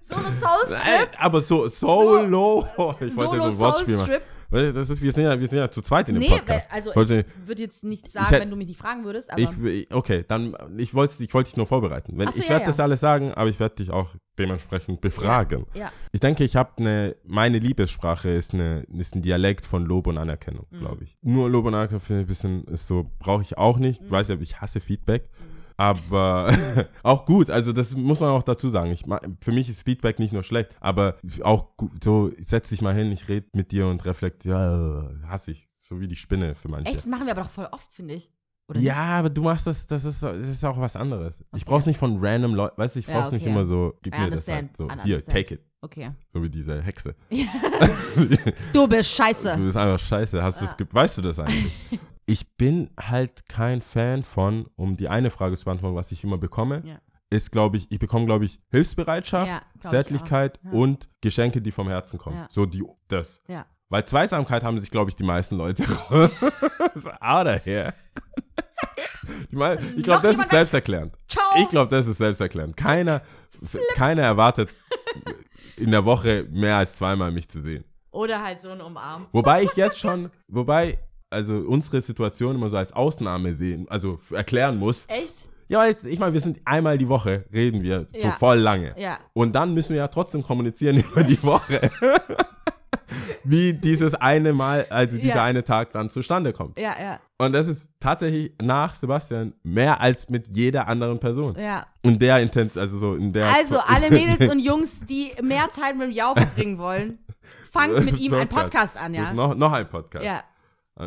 Solo-Soul-Strip. Äh, Aber so Solo. Ich wollte so ein Wortspiel machen. Das ist, wir, sind ja, wir sind ja zu zweit in dem Nee, Podcast. weil- also Heute- ich würde jetzt nicht sagen, hätt- wenn du mich nicht fragen würdest, aber Ich, okay, dann, ich wollte ich wollte dich nur vorbereiten. Wenn, so, ich ja, werde ja. das alles sagen, aber ich werde dich auch dementsprechend befragen. ja. Ich denke, ich habe eine, meine Liebessprache ist, eine, ist ein Dialekt von Lob und Anerkennung, Mhm. glaube ich. Nur Lob und Anerkennung finde ich ein bisschen, ist so, brauche ich auch nicht. Mhm. Ich weiß ja, ich hasse Feedback. Aber auch gut, also das muss man auch dazu sagen. Ich, für mich ist Feedback nicht nur schlecht, aber auch so, setz dich mal hin, ich rede mit dir und reflektiere, ja, hasse ich, so wie die Spinne für manche. Echt, das machen wir aber doch voll oft, finde ich. Oder Ja, nicht? aber du machst das, das ist, das ist auch was anderes. Ich Okay. brauch's nicht von random Leuten, weißt du, ich Ja, brauch's nicht okay. immer so, gib I mir das halt. So, hier, take it. Okay. So wie diese Hexe. Du bist scheiße. Du bist einfach scheiße. Hast du das, weißt du das eigentlich? ich bin halt kein Fan von, um die eine Frage zu beantworten, was ich immer bekomme, Ja. ist, glaube ich, ich bekomme, glaube ich, Hilfsbereitschaft, Ja, glaub ich Zärtlichkeit. Ja. und Geschenke, die vom Herzen kommen. So die, das. Weil Zweisamkeit haben sich, glaube ich, die meisten Leute. out of here. Die mei- ich glaube, das ist selbsterklärend. Ciao. Ich glaube, das ist selbsterklärend. Keiner, keiner erwartet in der Woche mehr als zweimal mich zu sehen. Oder halt so ein Umarm. Wobei ich jetzt schon, wobei, also unsere Situation immer so als Ausnahme sehen, also erklären muss. Echt? Ja, jetzt, ich meine, wir sind einmal die Woche, reden wir so Ja. voll lange. Ja. Und dann müssen wir ja trotzdem kommunizieren über die Woche. Wie dieses eine Mal, also dieser Ja. eine Tag dann zustande kommt. Ja, ja, Und das ist tatsächlich nach Sebastian mehr als mit jeder anderen Person. ja. In der Intens, also so in der. Also alle Mädels und Jungs, die mehr Zeit mit dem Jau verbringen wollen, fangt mit ihm einen Podcast an, Das ist ja? noch, noch ein Podcast. Ja.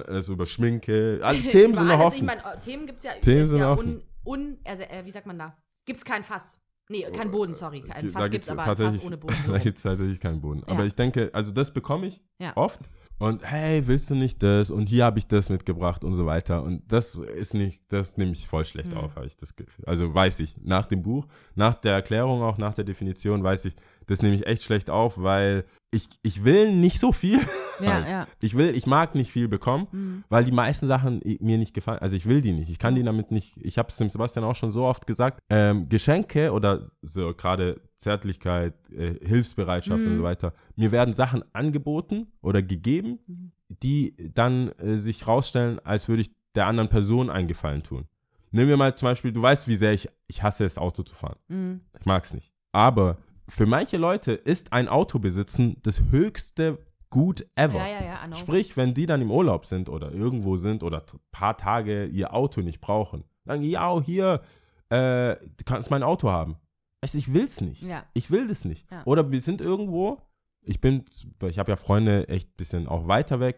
Also über Schminke. Alle Themen sind noch alles. offen. Ich meine, Themen gibt es ja, Themen sind ja offen. un, un also, äh, wie sagt man da? Gibt's kein Fass. Nee, kein Boden, sorry. Kein Da Fass gibt's, gibt's aber ein Fass tatsächlich- ohne Boden. So. Da gibt es tatsächlich keinen Boden. Aber Ja. ich denke, also das bekomme ich Ja. oft. Und hey, willst du nicht das? Und hier habe ich das mitgebracht und so weiter. Und das ist nicht, das nehme ich voll schlecht Hm. auf, habe ich das Gefühl. Also weiß ich, nach dem Buch, nach der Erklärung auch, nach der Definition, weiß ich, das nehme ich echt schlecht auf, weil ich, ich will nicht so viel. Ja, ja. Ich will, ich mag nicht viel bekommen, Mhm. weil die meisten Sachen mir nicht gefallen. Also ich will die nicht. Ich kann die damit nicht. Ich habe es dem Sebastian auch schon so oft gesagt. Ähm, Geschenke oder so gerade Zärtlichkeit, äh, Hilfsbereitschaft Mhm. und so weiter. Mir werden Sachen angeboten oder gegeben, Mhm. die dann äh, sich rausstellen, als würde ich der anderen Person einen Gefallen tun. Nehmen wir mal zum Beispiel, du weißt, wie sehr ich, ich hasse es, Auto zu fahren. Mhm. Ich mag es nicht. Aber für manche Leute ist ein Auto besitzen das höchste Gut ever. Ja, ja, ja. Sprich, wenn die dann im Urlaub sind oder irgendwo sind oder ein paar Tage ihr Auto nicht brauchen, sagen, ja, hier, äh, du kannst mein Auto haben. Also ich will's nicht. Ich will das nicht. Oder wir sind irgendwo, ich bin, ich habe ja Freunde echt ein bisschen auch weiter weg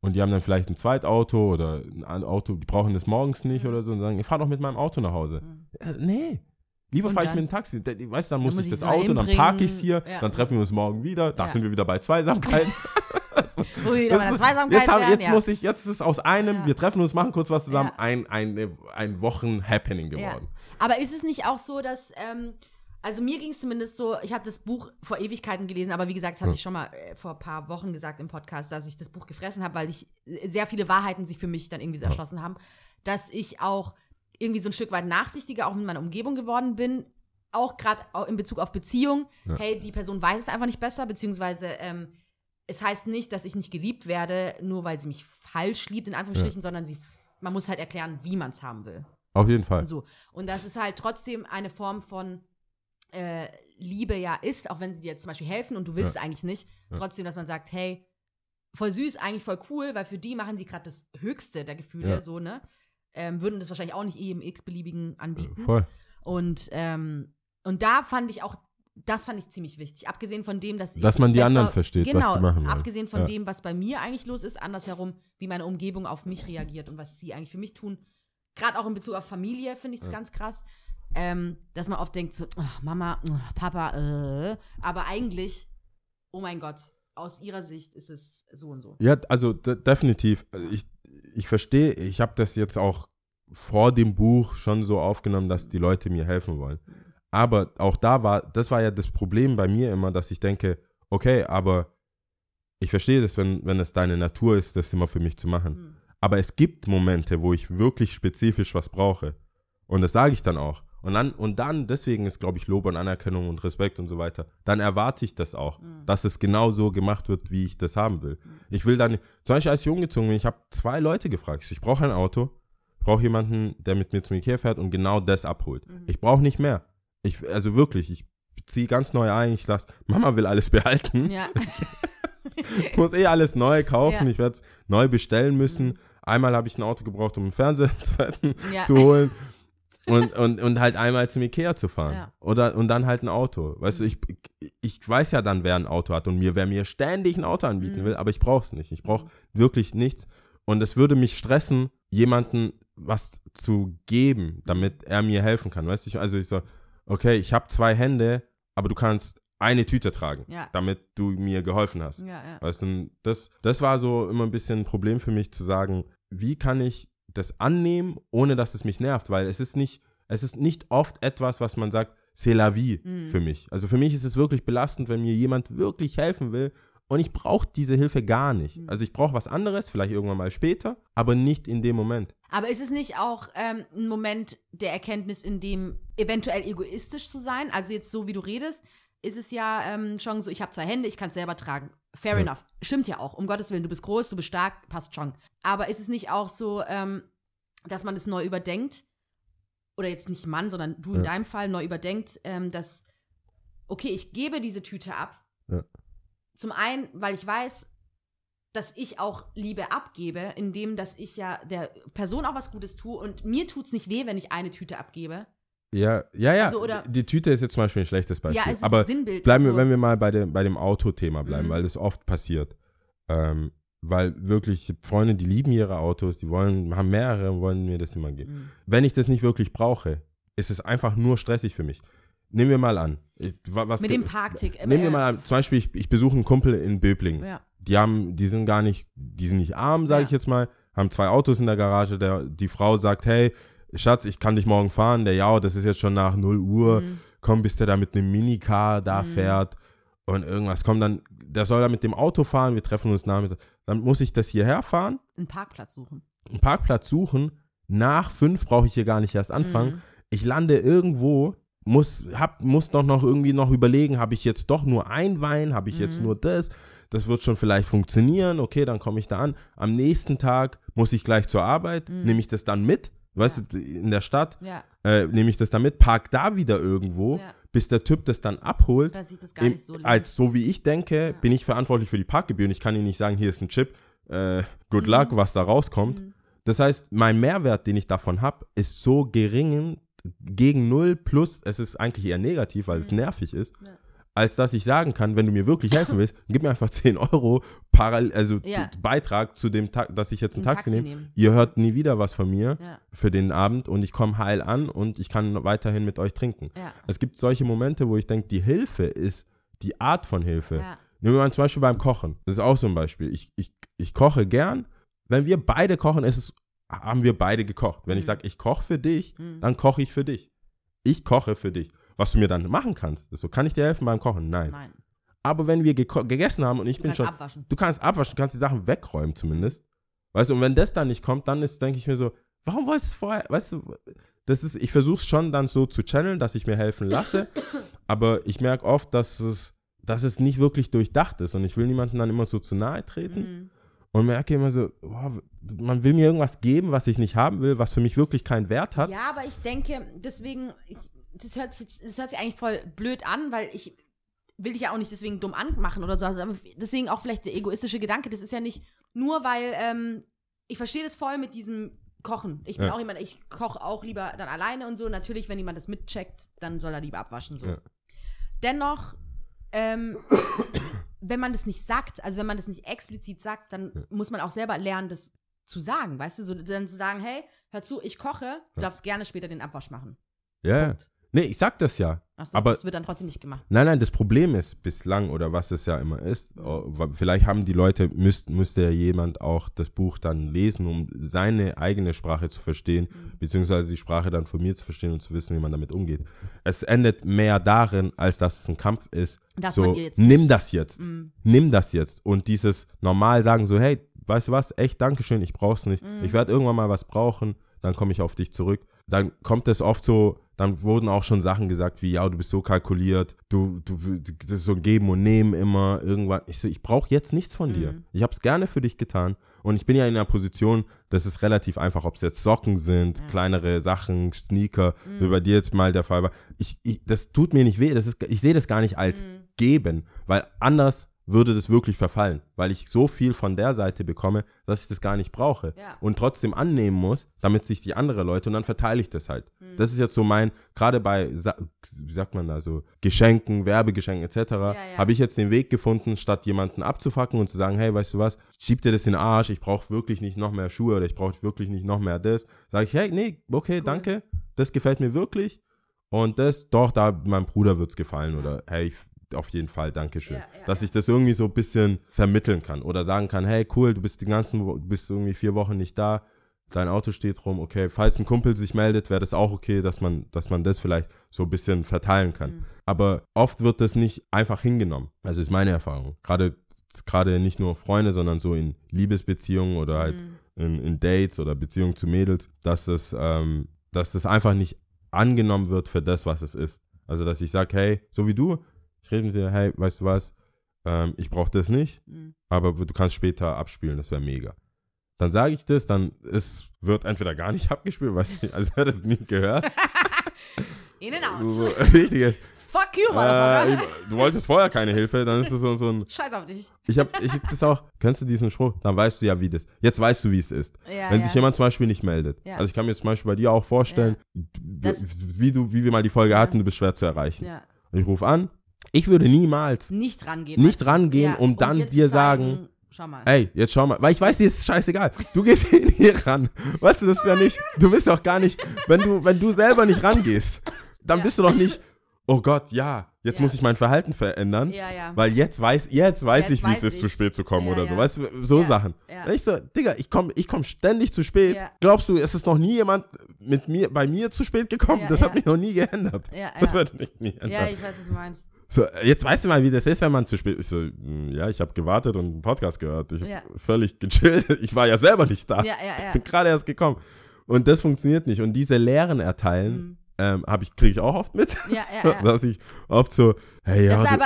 und die haben dann vielleicht ein Zweitauto oder ein Auto, die brauchen das morgens nicht Mhm. oder so und sagen, ich fahr doch mit meinem Auto nach Hause. Mhm. Äh, nee. Lieber fahre ich mit dem Taxi. Weißt du, dann muss muss ich das es Auto, dann parke ich hier, Ja. dann treffen wir uns morgen wieder. Da Ja. sind wir wieder bei Zweisamkeit. Wo wir wieder bei der Das ist- Zweisamkeit jetzt, haben, jetzt ja. muss ich, jetzt ist es aus einem, wir treffen uns, machen kurz was zusammen, ein, ein, ein Wochen-Happening geworden. Aber ist es nicht auch so, dass, ähm, also mir ging es zumindest so, ich habe das Buch vor Ewigkeiten gelesen, aber wie gesagt, das habe Ja. ich schon mal äh, vor ein paar Wochen gesagt im Podcast, dass ich das Buch gefressen habe, weil ich äh, sehr viele Wahrheiten sich für mich dann irgendwie so erschlossen haben, dass ich auch irgendwie so ein Stück weit nachsichtiger auch mit meiner Umgebung geworden bin, auch gerade in Bezug auf Beziehung. Ja. Hey, die Person weiß es einfach nicht besser, beziehungsweise ähm, es heißt nicht, dass ich nicht geliebt werde, nur weil sie mich falsch liebt, in Anführungsstrichen, sondern sie, man muss halt erklären, wie man es haben will. Auf jeden Fall. So. Und das ist halt trotzdem eine Form von äh, Liebe ja ist, auch wenn sie dir zum Beispiel helfen und du willst es eigentlich nicht, trotzdem, dass man sagt, hey, voll süß, eigentlich voll cool, weil für die machen sie gerade das Höchste der Gefühle, Ja. so, ne? Ähm, würden das wahrscheinlich auch nicht eh im x-beliebigen anbieten. Voll. Und, ähm, und da fand ich auch, das fand ich ziemlich wichtig. Abgesehen von dem, dass Dass man die besser- anderen versteht, was genau, sie machen wollen. Abgesehen von Ja. dem, was bei mir eigentlich los ist, andersherum, wie meine Umgebung auf mich reagiert und was sie eigentlich für mich tun. Gerade auch in Bezug auf Familie finde ich es ganz krass, ähm, dass man oft denkt so, oh, Mama, oh, Papa, äh, aber eigentlich, oh mein Gott, aus ihrer Sicht ist es so und so. Ja, also de definitiv. Also Ich, ich verstehe, ich habe das jetzt auch vor dem Buch schon so aufgenommen, dass die Leute mir helfen wollen. Aber auch da war, das war ja das Problem bei mir immer, dass ich denke, okay, aber ich verstehe das, wenn, wenn es deine Natur ist, das immer für mich zu machen. Hm. Aber es gibt Momente, wo ich wirklich spezifisch was brauche. Und das sage ich dann auch. Und dann, und dann, deswegen ist, glaube ich, Lob und Anerkennung und Respekt und so weiter. Dann erwarte ich das auch, dass es genau so gemacht wird, wie ich das haben will. Ich will dann, zum Beispiel als ich umgezogen bin, ich habe zwei Leute gefragt. Ich brauche ein Auto, ich brauche jemanden, der mit mir zum Ikea fährt und genau das abholt. Ich brauche nicht mehr. Ich, also wirklich, ich ziehe ganz neu ein, ich lasse, Mama will alles behalten. Ja. Ich muss eh alles neu kaufen. Ja. Ich werde es neu bestellen müssen. Einmal habe ich ein Auto gebraucht, um einen Fernseher Ja. zu holen. Und, und, und halt einmal zum Ikea zu fahren. Ja. Oder, und dann halt ein Auto. Weißt du, ich, ich weiß ja dann, wer ein Auto hat und mir, wer mir ständig ein Auto anbieten Mhm. will, aber ich brauche es nicht. Ich brauche wirklich nichts. Und es würde mich stressen, jemanden was zu geben, damit er mir helfen kann. Weißt du, ich, also ich so, okay, ich habe zwei Hände, aber du kannst eine Tüte tragen, Ja. damit du mir geholfen hast. Ja, ja. Weißt du, das, das war so immer ein bisschen ein Problem für mich zu sagen, wie kann ich das annehmen, ohne dass es mich nervt, weil es ist nicht, es ist nicht oft etwas, was man sagt, c'est la vie Mhm. für mich. Also für mich ist es wirklich belastend, wenn mir jemand wirklich helfen will und ich brauche diese Hilfe gar nicht. Mhm. Also ich brauche was anderes, vielleicht irgendwann mal später, aber nicht in dem Moment. Aber ist es nicht auch ähm, ein Moment der Erkenntnis, in dem eventuell egoistisch zu sein? Also jetzt so, wie du redest, ist es ja ähm, schon so, ich habe zwei Hände, ich kann es selber tragen. Fair Ja. enough. Stimmt ja auch. Um Gottes Willen, du bist groß, du bist stark, passt schon. Aber ist es nicht auch so, ähm, dass man es neu überdenkt? Oder jetzt nicht Mann, sondern du in Ja. deinem Fall neu überdenkt, ähm, dass, okay, ich gebe diese Tüte ab. Ja. Zum einen, weil ich weiß, dass ich auch Liebe abgebe, indem dass ich ja der Person auch was Gutes tue und mir tut es nicht weh, wenn ich eine Tüte abgebe. Ja, ja, ja. Also, oder- die, Tüte ist jetzt zum Beispiel ein schlechtes Beispiel. Ja, es ist aber Sinnbild. bleiben wir, so. wenn wir mal bei dem, bei dem Autothema bleiben, Mhm. weil das oft passiert. Ähm, weil wirklich Freunde, die lieben ihre Autos, die wollen, haben mehrere und wollen mir das immer geben. Mhm. Wenn ich das nicht wirklich brauche, ist es einfach nur stressig für mich. Nehmen wir mal an. Ich, wa- was Mit dem Parktick. Nehmen wir mal an, zum Beispiel, ich, ich besuche einen Kumpel in Böblingen. Ja. Die haben, die sind gar nicht, die sind nicht arm, sage Ja. ich jetzt mal, haben zwei Autos in der Garage. Der, die Frau sagt, hey, Schatz, ich kann dich morgen fahren. Der ja, das ist jetzt schon nach 0 Uhr. Mhm. Komm, bis der da mit einem Minicar da fährt und irgendwas. Komm, dann, der soll da mit dem Auto fahren. Wir treffen uns nachmittag. Dann muss ich das hierher fahren, Einen Parkplatz suchen. einen Parkplatz suchen. Nach fünf brauche ich hier gar nicht erst anfangen. Mhm. Ich lande irgendwo, muss, hab, muss doch noch irgendwie noch überlegen, habe ich jetzt doch nur ein Wein, habe ich jetzt Mhm. nur das, das wird schon vielleicht funktionieren, okay, dann komme ich da an. Am nächsten Tag muss ich gleich zur Arbeit, Mhm. nehme ich das dann mit, weißt du, in der Stadt, Ja, äh, nehme ich das dann mit, park da wieder irgendwo, Ja. bis der Typ das dann abholt. da sieht das gar Im- nicht so lieb. als so wie ich denke, bin ich verantwortlich für die Parkgebühren. Ich kann Ihnen nicht sagen, hier ist ein Chip, äh, good Mhm. luck, was da rauskommt. Das heißt, mein Mehrwert, den ich davon habe, ist so gering gegen null plus, es ist eigentlich eher negativ, weil es nervig ist, Mhm. Ja. Als dass ich sagen kann, wenn du mir wirklich helfen willst, gib mir einfach 10 Euro parallel, also Ja. Beitrag zu dem, Ta dass ich jetzt ein, Ein Taxi, Taxi nehme. nehmen. Ihr hört nie wieder was von mir Ja, für den Abend und ich komme heil an und ich kann weiterhin mit euch trinken. ja, Es gibt solche Momente, wo ich denke, die Hilfe ist die Art von Hilfe. Nehmen wir mal zum Beispiel beim Kochen. Das ist auch so ein Beispiel. Ich, ich, ich koche gern. Wenn wir beide kochen, ist es, haben wir beide gekocht. Wenn ich Mhm. sage, ich koche für dich, Mhm. dann koche ich für dich. Ich koche für dich. Was du mir dann machen kannst, ist so, kann ich dir helfen beim Kochen? Nein. Nein. Aber wenn wir gegessen haben und ich Du bin kannst schon, abwaschen. du kannst abwaschen, du kannst die Sachen wegräumen zumindest. Weißt du, und wenn das dann nicht kommt, dann ist, denke ich mir so, warum wolltest du vorher, weißt du, das ist, ich versuche es schon dann so zu channeln, dass ich mir helfen lasse, aber ich merke oft, dass es, dass es nicht wirklich durchdacht ist und ich will niemandem dann immer so zu nahe treten Mhm. und merke immer so, wow, man will mir irgendwas geben, was ich nicht haben will, was für mich wirklich keinen Wert hat. Ja, aber ich denke, deswegen, ich, das, hört sich, das hört sich eigentlich voll blöd an, weil ich will dich ja auch nicht deswegen dumm anmachen oder so. Also, aber deswegen auch vielleicht der egoistische Gedanke. Das ist ja nicht nur, weil ähm, ich verstehe das voll mit diesem Kochen. Ich bin Ja. auch jemand, ich koche auch lieber dann alleine und so. Natürlich, wenn jemand das mitcheckt, dann soll er lieber abwaschen. So. Ja. Dennoch, ähm, wenn man das nicht sagt, also wenn man das nicht explizit sagt, dann muss man auch selber lernen, das zu sagen, weißt du, so dann zu sagen, hey, hör zu, ich koche, du darfst gerne später den Abwasch machen. Ja, ja. Punkt. Nee, ich sag das ja. Achso, Aber- das wird dann trotzdem nicht gemacht. Nein, nein, das Problem ist bislang oder was es ja immer ist, oh, wa- vielleicht haben die Leute, müsst, müsste ja jemand auch das Buch dann lesen, um seine eigene Sprache zu verstehen, beziehungsweise die Sprache dann von mir zu verstehen und zu wissen, wie man damit umgeht. Es endet mehr darin, als dass es ein Kampf ist. Dass so, nimm das jetzt, Mhm. nimm das jetzt und dieses normal sagen so, hey, weißt du was, echt Dankeschön, ich brauch's nicht. Mhm. Ich werde irgendwann mal was brauchen, dann komme ich auf dich zurück. Dann kommt es oft so, dann wurden auch schon Sachen gesagt wie, ja, du bist so kalkuliert, du, du, das ist so ein Geben und Nehmen immer, irgendwann. Ich so, ich brauche jetzt nichts von dir. Mhm. Ich habe es gerne für dich getan und ich bin ja in einer Position, das ist relativ einfach, ob es jetzt Socken sind, kleinere Sachen, Sneaker, Mhm. wie bei dir jetzt mal der Fall war. Ich, ich, das tut mir nicht weh, das ist, ich sehe das gar nicht als Mhm. geben, weil anders würde das wirklich verfallen, weil ich so viel von der Seite bekomme, dass ich das gar nicht brauche Ja. und trotzdem annehmen muss, damit sich die andere Leute und dann verteile ich das halt. Mhm. Das ist jetzt so mein, gerade bei, wie sagt man da so, Geschenken, Werbegeschenken etc., ja. habe ich jetzt den Weg gefunden, statt jemanden abzufacken und zu sagen, hey, weißt du was, schieb dir das in den Arsch, ich brauche wirklich nicht noch mehr Schuhe oder ich brauche wirklich nicht noch mehr das. Sage ich, hey, nee, okay, danke, das gefällt mir wirklich und das, doch, da, meinem Bruder wird es gefallen oder hey, ich- auf jeden Fall, Dankeschön. Ja, ja, Dass ich das irgendwie so ein bisschen vermitteln kann oder sagen kann, hey, cool, du bist die ganzen, du bist irgendwie vier Wochen nicht da, dein Auto steht rum, okay, falls ein Kumpel sich meldet, wäre das auch okay, dass man, dass man das vielleicht so ein bisschen verteilen kann. Mhm. Aber oft wird das nicht einfach hingenommen. Also ist meine Erfahrung. Gerade, gerade nicht nur Freunde, sondern so in Liebesbeziehungen oder halt Mhm. in, in Dates oder Beziehungen zu Mädels, dass das, ähm, dass das einfach nicht angenommen wird für das, was es ist. Also, dass ich sage, hey, so wie du, ich rede mit dir, hey, weißt du was, ähm, ich brauche das nicht, Mhm. aber du kannst später abspielen, das wäre mega. Dann sage ich das, dann es wird entweder gar nicht abgespielt, weiß ich, als wäre das nie gehört. In and out. so, richtiges. Fuck you, Äh, Motherfucker. ich- du wolltest vorher keine Hilfe, dann ist es so, so ein. Scheiß auf dich. Ich habe ich hab das auch. Kennst du diesen Spruch? Dann weißt du ja, wie das. Jetzt weißt du, wie es ist. Ja, Wenn ja. sich jemand zum Beispiel nicht meldet. Ja. Also ich kann mir zum Beispiel bei dir auch vorstellen, Das- wie du, wie wir mal die Folge hatten, du bist schwer zu erreichen. Ich rufe an. Ich würde niemals Nicht rangehen. nicht rangehen, Ja, um dann dir sagen, Schau mal. ey, jetzt schau mal, weil ich weiß, dir ist scheißegal. Du gehst hin hier ran. Weißt du, das ist ja nicht, du bist doch gar nicht, wenn du, wenn du selber nicht rangehst, dann Ja. bist du doch nicht, oh Gott, ja, jetzt Ja. muss ich mein Verhalten verändern. Ja, ja. Weil jetzt weiß, jetzt weiß Jetzt ich, wie es ist, zu spät zu kommen oder so. Weißt du, so Sachen. Ich so, Digga, ich komme ich komm ständig zu spät. Glaubst du, es ist noch nie jemand mit mir, bei mir zu spät gekommen? Das hat mich noch nie geändert. Ja, Das ja. wird mich nie ändern. Ja, ich weiß, was du meinst. So, jetzt weißt du mal, wie das ist, wenn man zu spät ist. So, mm, ja, ich habe gewartet und einen Podcast gehört. Ich Ja. hab völlig gechillt. Ich war ja selber nicht da. Ja, ja, Ich ja. bin gerade erst gekommen. Und das funktioniert nicht. Und diese Lehren erteilen, Mhm. ähm, ich, kriege ich auch oft mit. Ja, ja, ja. Dass ich oft so, hey, ja, du,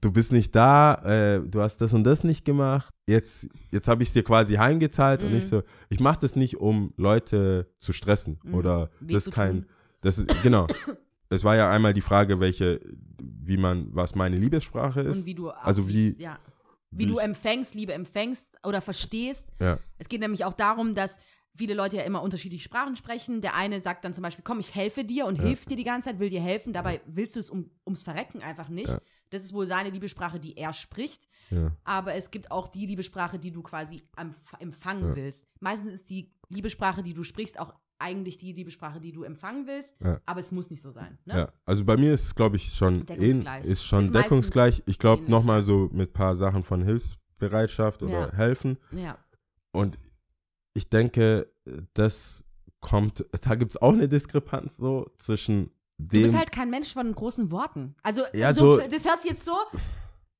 du bist nicht da, äh, du hast das und das nicht gemacht. Jetzt, jetzt habe ich es dir quasi heimgezahlt und Mhm. ich so, ich mache das nicht, um Leute zu stressen Mhm. oder Weh das kein, das ist, genau. es war ja einmal die Frage, welche, wie man, was meine Liebessprache ist. und wie du also wie- ja. wie, wie du empfängst, Liebe empfängst oder verstehst. Ja. Es geht nämlich auch darum, dass viele Leute ja immer unterschiedliche Sprachen sprechen. Der eine sagt dann zum Beispiel, komm, ich helfe dir und hilft dir die ganze Zeit, will dir helfen. Dabei willst du es um, ums Verrecken einfach nicht. Ja. Das ist wohl seine Liebessprache, die er spricht. Ja. Aber es gibt auch die Liebessprache, die du quasi empf empfangen Ja. willst. Meistens ist die Liebessprache, die du sprichst, auch eigentlich die Liebessprache, die du empfangen willst. Ja. Aber es muss nicht so sein. Ne? Ja, also bei mir ist es, glaube ich, schon Deckungsgleich. ist schon Ist deckungsgleich. Ich glaube nochmal so mit ein paar Sachen von Hilfsbereitschaft oder Ja. helfen. ja. Und ich denke, das kommt, da gibt es auch eine Diskrepanz so zwischen Du dem. bist halt kein Mensch von großen Worten. Also, Ja, so, so- das hört sich jetzt so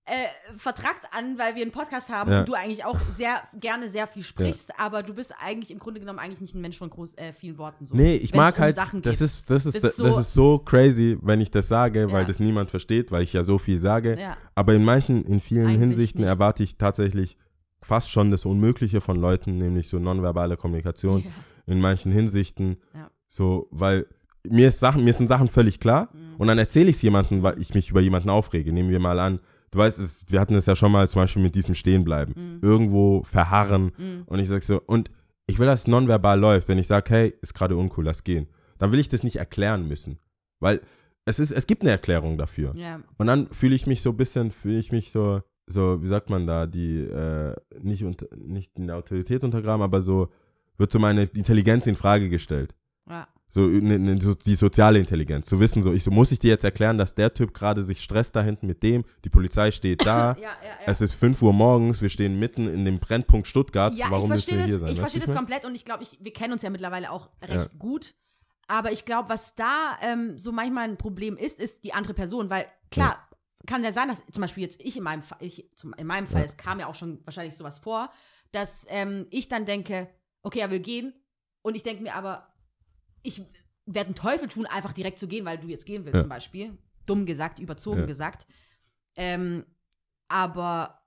äh, vertrackt an, weil wir einen Podcast haben Ja. und du eigentlich auch sehr gerne sehr viel sprichst, aber du bist eigentlich im Grunde genommen eigentlich nicht ein Mensch von groß, äh, vielen Worten. So, Nee, ich mag um halt, Sachen das geht. ist, das ist, Das das ist so- so, crazy, wenn ich das sage, weil Ja. das niemand versteht, weil ich ja so viel sage. Ja. Aber in manchen, in vielen Eigentlich Hinsichten nicht. erwarte ich tatsächlich fast schon das Unmögliche von Leuten, nämlich so nonverbale Kommunikation. Ja. In manchen Hinsichten. Ja. So, weil mir, ist Sachen, mir sind Sachen völlig klar Mhm. und dann erzähle ich es jemandem, weil ich mich über jemanden aufrege. Nehmen wir mal an, du weißt, es, wir hatten es ja schon mal zum Beispiel mit diesem Stehenbleiben. Mhm. Irgendwo verharren und ich sag so, und ich will, dass es nonverbal läuft. Wenn ich sage, hey, ist gerade uncool, lass gehen. Dann will ich das nicht erklären müssen. Weil es, ist, es gibt eine Erklärung dafür. Ja. Und dann fühle ich mich so ein bisschen, fühle ich mich so, so, wie sagt man da, die, äh, nicht, unter, nicht in der Autorität untergraben, aber so, wird so meine Intelligenz in Frage gestellt. Ja. So, ne, ne, so die soziale Intelligenz. Zu wissen, so, ich so, muss ich dir jetzt erklären, dass der Typ gerade sich stresst da hinten mit dem, die Polizei steht da, Ja, ja, ja. es ist 5 Uhr morgens, wir stehen mitten in dem Brennpunkt Stuttgart, Ja, warum ich müssen verstehe wir das, hier sein? ich verstehe das ich komplett und ich glaube, ich, wir kennen uns ja mittlerweile auch recht gut. Aber ich glaube, was da ähm, so manchmal ein Problem ist, ist die andere Person, weil klar, kann ja sein, dass zum Beispiel jetzt ich in meinem Fall, ich, zum, in meinem Fall, es kam ja auch schon wahrscheinlich sowas vor, dass ähm, ich dann denke, okay, er will gehen. Und ich denke mir aber, ich werde einen Teufel tun, einfach direkt zu gehen, weil du jetzt gehen willst, Ja. zum Beispiel. Dumm gesagt, überzogen Ja. gesagt. Ähm, aber,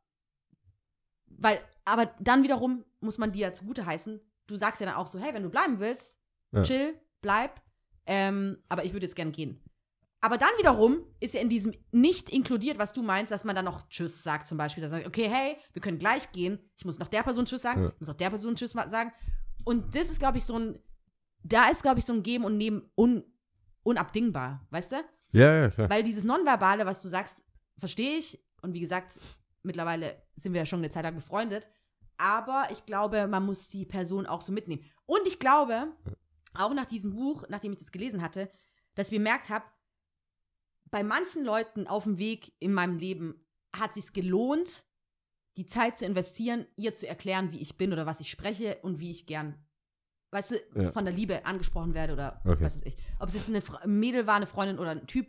weil, aber dann wiederum muss man dir zugute heißen, du sagst ja dann auch so, hey, wenn du bleiben willst, Ja. chill, bleib, ähm, aber ich würde jetzt gern gehen. Aber dann wiederum ist ja in diesem nicht inkludiert, was du meinst, dass man dann noch Tschüss sagt, zum Beispiel. Dass man sagt, okay, hey, wir können gleich gehen. Ich muss noch der Person Tschüss sagen, Ja. ich muss noch der Person Tschüss sagen. Und das ist, glaube ich, so ein, da ist, glaube ich, so ein Geben und Nehmen un, unabdingbar, weißt du? Ja, ja, klar. Weil dieses Nonverbale, was du sagst, verstehe ich. Und wie gesagt, mittlerweile sind wir ja schon eine Zeit lang befreundet. Aber ich glaube, man muss die Person auch so mitnehmen. Und ich glaube, auch nach diesem Buch, nachdem ich das gelesen hatte, dass ich bemerkt habe, bei manchen Leuten auf dem Weg in meinem Leben hat es sich gelohnt, die Zeit zu investieren, ihr zu erklären, wie ich bin oder was ich spreche und wie ich gern, weißt du, Ja. von der Liebe angesprochen werde oder Okay. was weiß ich. Ob es jetzt eine Fra- Mädel war, eine Freundin oder ein Typ.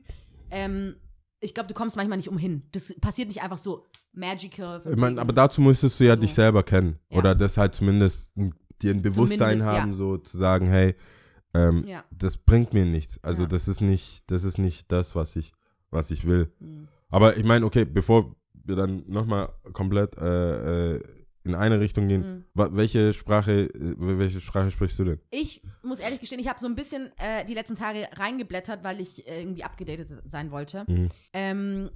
Ähm, ich glaube, du kommst manchmal nicht umhin. Das passiert nicht einfach so magical. Ich meine, aber dazu müsstest du ja So. dich selber kennen. Ja. Oder das halt zumindest dir ein Bewusstsein Zumindest, ja. haben, so zu sagen, hey, ähm, Ja. das bringt mir nichts. Also Ja. das ist nicht, das ist nicht das, was ich, was ich will. Mhm. Aber ich meine, okay, bevor wir dann nochmal komplett äh, äh, in eine Richtung gehen, Mhm. welche Sprache, äh, welche Sprache sprichst du denn? Ich muss ehrlich gestehen, ich habe so ein bisschen äh, die letzten Tage reingeblättert, weil ich äh, irgendwie abgedatet sein wollte. Mhm. Ähm,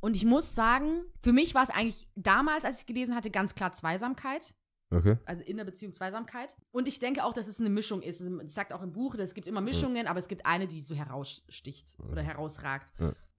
und ich muss sagen, für mich war es eigentlich damals, als ich gelesen hatte, ganz klar Zweisamkeit. Okay. Also in der Beziehung Zweisamkeit. Und ich denke auch, dass es eine Mischung ist. Es sagt auch im Buch, es gibt immer Mischungen, aber es gibt eine, die so heraussticht oder herausragt.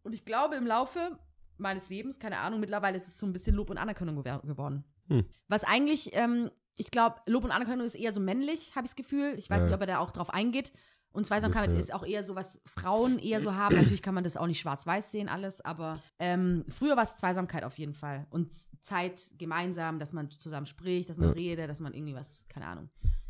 Und ich glaube, im Laufe meines Lebens, keine Ahnung, mittlerweile ist es so ein bisschen Lob und Anerkennung geworden. Hm. Was eigentlich, ähm, ich glaube, Lob und Anerkennung ist eher so männlich, habe ich das Gefühl. Ich weiß Ja. nicht, ob er da auch drauf eingeht. Und Zweisamkeit ist auch eher so, was Frauen eher so haben. Natürlich kann man das auch nicht schwarz-weiß sehen, alles, aber ähm, früher war es Zweisamkeit auf jeden Fall. Und Zeit gemeinsam, dass man zusammen spricht, dass man Ja. redet, dass man irgendwie was, keine Ahnung,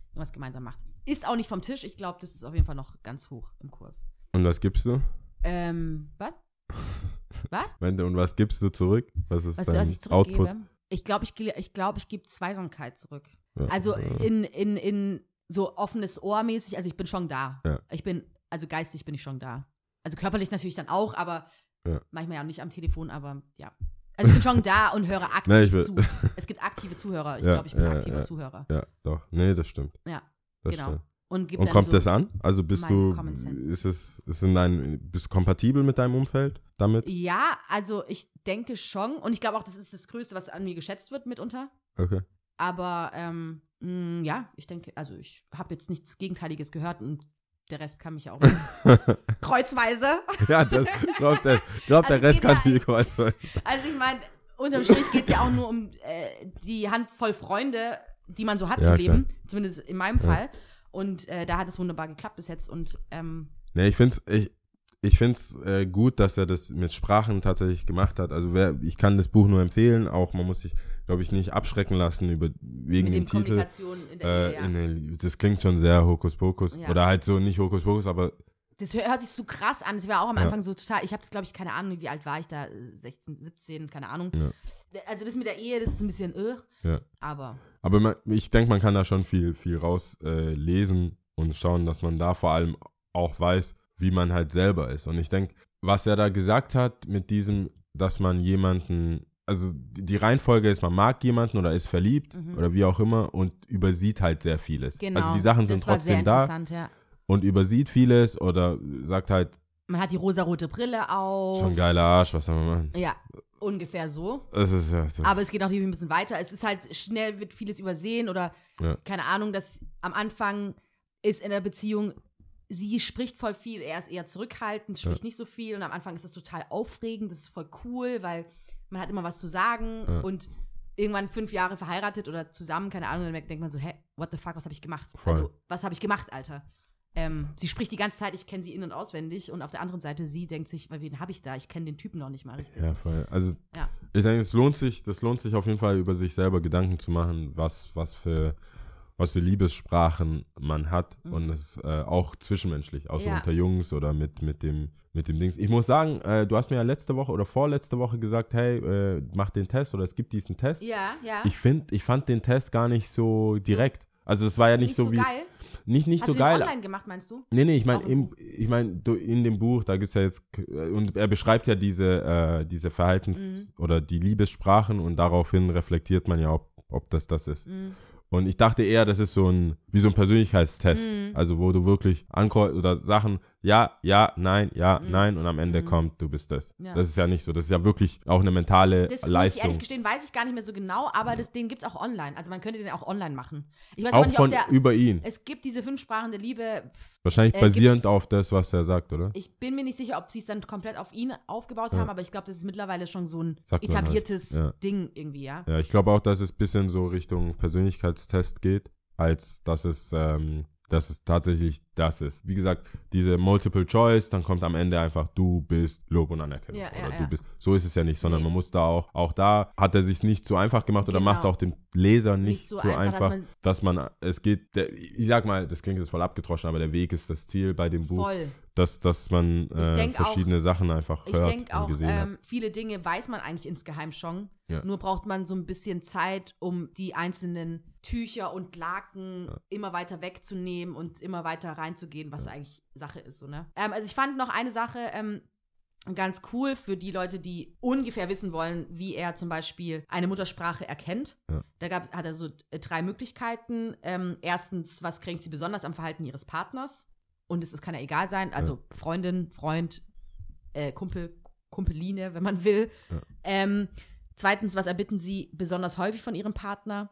irgendwas gemeinsam macht. Ist auch nicht vom Tisch. Ich glaube, das ist auf jeden Fall noch ganz hoch im Kurs. Und was gibst du? Ähm, was? Was? Und was gibst du zurück? Was ist Was, dein was? Output? Ich glaube, ich, ich, glaub, ich gebe Zweisamkeit zurück. Ja. Also in, in, in so offenes Ohr mäßig, also ich bin schon da. Ja. Ich bin, also geistig bin ich schon da. Also körperlich natürlich dann auch, aber Ja. manchmal ja nicht am Telefon, aber ja. Also ich bin schon da und höre aktiv Nee, will- zu. Es gibt aktive Zuhörer. Ich glaube, ich bin aktiver. Zuhörer. Ja, doch. Nee, das stimmt. Ja, Das genau. stimmt. Und, gibt Und kommt so, das an? Also bist du, ist es, ist in dein, bist du kompatibel mit deinem Umfeld damit? Ja, also ich denke schon. Und ich glaube auch, das ist das Größte, was an mir geschätzt wird mitunter. Okay. Aber ähm, mh, ja, ich denke, also ich habe jetzt nichts Gegenteiliges gehört und der Rest kann mich auch kreuzweise. ja, das, glaub, der, glaub, Also der es Rest kann ja die Kreuz sein. Also ich meine, unterm Strich geht es ja auch nur um äh, die Handvoll Freunde, die man so hat Ja, im Leben. Zumindest in meinem Fall. Und äh, da hat es wunderbar geklappt bis jetzt. Und ähm, Nee, ich find's, ich, ich find's äh, gut, dass er das mit Sprachen tatsächlich gemacht hat. Also wer, ich kann das Buch nur empfehlen. Auch man muss sich, glaube ich, nicht abschrecken lassen über wegen dem dem Titel. In der Äh, Ehe, ja. in der, das klingt schon sehr Hokuspokus. Ja. Oder halt so nicht Hokuspokus, aber Das hör- hört sich so krass an. Das war auch am Ja. Anfang so total. Ich habe das, glaube ich, keine Ahnung, wie alt war ich da? 16, 17, keine Ahnung. Ja. Also das mit der Ehe, das ist ein bisschen, äh, ja. aber Aber man, ich denke, man kann da schon viel, viel raus äh, und schauen, dass man da vor allem auch weiß, wie man halt selber ist. Und ich denke, was er da gesagt hat mit diesem, dass man jemanden, also die Reihenfolge ist, man mag jemanden oder ist verliebt Mhm. oder wie auch immer und übersieht halt sehr vieles. genau. Also die Sachen sind das war sehr trotzdem da interessant, ja. und übersieht vieles oder sagt halt, Man hat die rosarote Brille auf. schon geiler Arsch, was soll man machen? Ja, ungefähr so. Das ist ja, das, Aber es geht auch ein bisschen weiter. Es ist halt schnell, wird vieles übersehen oder Ja. keine Ahnung, dass am Anfang ist in der Beziehung, sie spricht voll viel, er ist eher zurückhaltend, spricht nicht so viel und am Anfang ist das total aufregend, das ist voll cool, weil man hat immer was zu sagen Ja. und irgendwann fünf Jahre verheiratet oder zusammen, keine Ahnung, dann denkt man so, hä, what the fuck, was habe ich gemacht? Voll. Also, was habe ich gemacht, Alter? Ähm, sie spricht die ganze Zeit, ich kenne sie in- und auswendig und auf der anderen Seite, sie denkt sich, weil wen habe ich da? Ich kenne den Typen noch nicht mal richtig. Ja, voll. Also Ja. ich denke, es lohnt sich, das lohnt sich auf jeden Fall über sich selber Gedanken zu machen, was, was für was für Liebessprachen man hat und es äh, auch zwischenmenschlich, auch so Mhm. Ja. unter Jungs oder mit, mit dem mit dem Dings. Ich muss sagen, äh, du hast mir ja letzte Woche oder vorletzte Woche gesagt, hey, äh, mach den Test oder es gibt diesen Test. Ja, ja. Ich finde, ich fand den Test gar nicht so direkt. Also es war ja nicht, so, wie geil. Nicht nicht Hast so du geil. online gemacht, meinst du? Nee, nee, ich meine, ich meine, in dem Buch, da gibt es ja jetzt, äh, und er beschreibt ja diese, äh, diese Verhaltens- Mhm. oder die Liebessprachen und daraufhin reflektiert man ja, ob, ob das das ist. Mhm. Und ich dachte eher, das ist so ein, wie so ein Persönlichkeitstest. Mhm. Also, wo du wirklich ankreuzt oder Sachen, ja, ja, nein, ja, nein, und am Ende kommt, du bist das. Mhm. Ja. Das ist ja nicht so. Das ist ja wirklich auch eine mentale Das muss ich Leistung. ehrlich gestehen, weiß ich gar nicht mehr so genau, aber das, den gibt es auch online. Also man könnte den auch online machen. Ich weiß auch nicht, von ob der. über ihn. Es gibt diese fünf Sprachen der Liebe. Wahrscheinlich äh, basierend auf das, was er sagt, oder? Ich bin mir nicht sicher, ob sie es dann komplett auf ihn aufgebaut Ja. haben, aber ich glaube, das ist mittlerweile schon so ein Sagt halt, etabliertes ja. Ding irgendwie, ja. Ja, ich glaube auch, dass es ein bisschen so Richtung Persönlichkeitstest geht, als dass es, ähm, dass es tatsächlich das ist. Wie gesagt, diese Multiple Choice, dann kommt am Ende einfach, du bist Lob und Anerkennung. Ja, ja, oder ja. du bist. So ist es ja nicht, sondern Nee. man muss da auch, auch da hat er sich nicht so einfach gemacht oder Genau. macht es auch dem Leser nicht, Nicht so, so einfach, einfach, dass, man, es geht, der, ich sag mal, das klingt jetzt voll abgetroschen, aber der Weg ist das Ziel bei dem Buch, Voll. dass, dass man äh, denk auch- verschiedene Sachen einfach Ich hört denke und auch, gesehen hat. ähm, viele Dinge weiß man eigentlich insgeheim schon. Ja. Nur braucht man so ein bisschen Zeit, um die einzelnen Tücher und Laken immer weiter wegzunehmen und immer weiter reinzugehen, was eigentlich Sache ist. So, ne? ähm, also ich fand noch eine Sache ähm, ganz cool für die Leute, die ungefähr wissen wollen, wie er zum Beispiel eine Muttersprache erkennt. Ja. Da gab, hat er so äh, drei Möglichkeiten. Ähm, erstens, was kränkt sie besonders am Verhalten ihres Partners? Und es, es kann ja egal sein, also Freundin, Freund, äh, Kumpel, Kumpeline, wenn man will. Ja. Ähm, zweitens, was erbitten sie besonders häufig von ihrem Partner?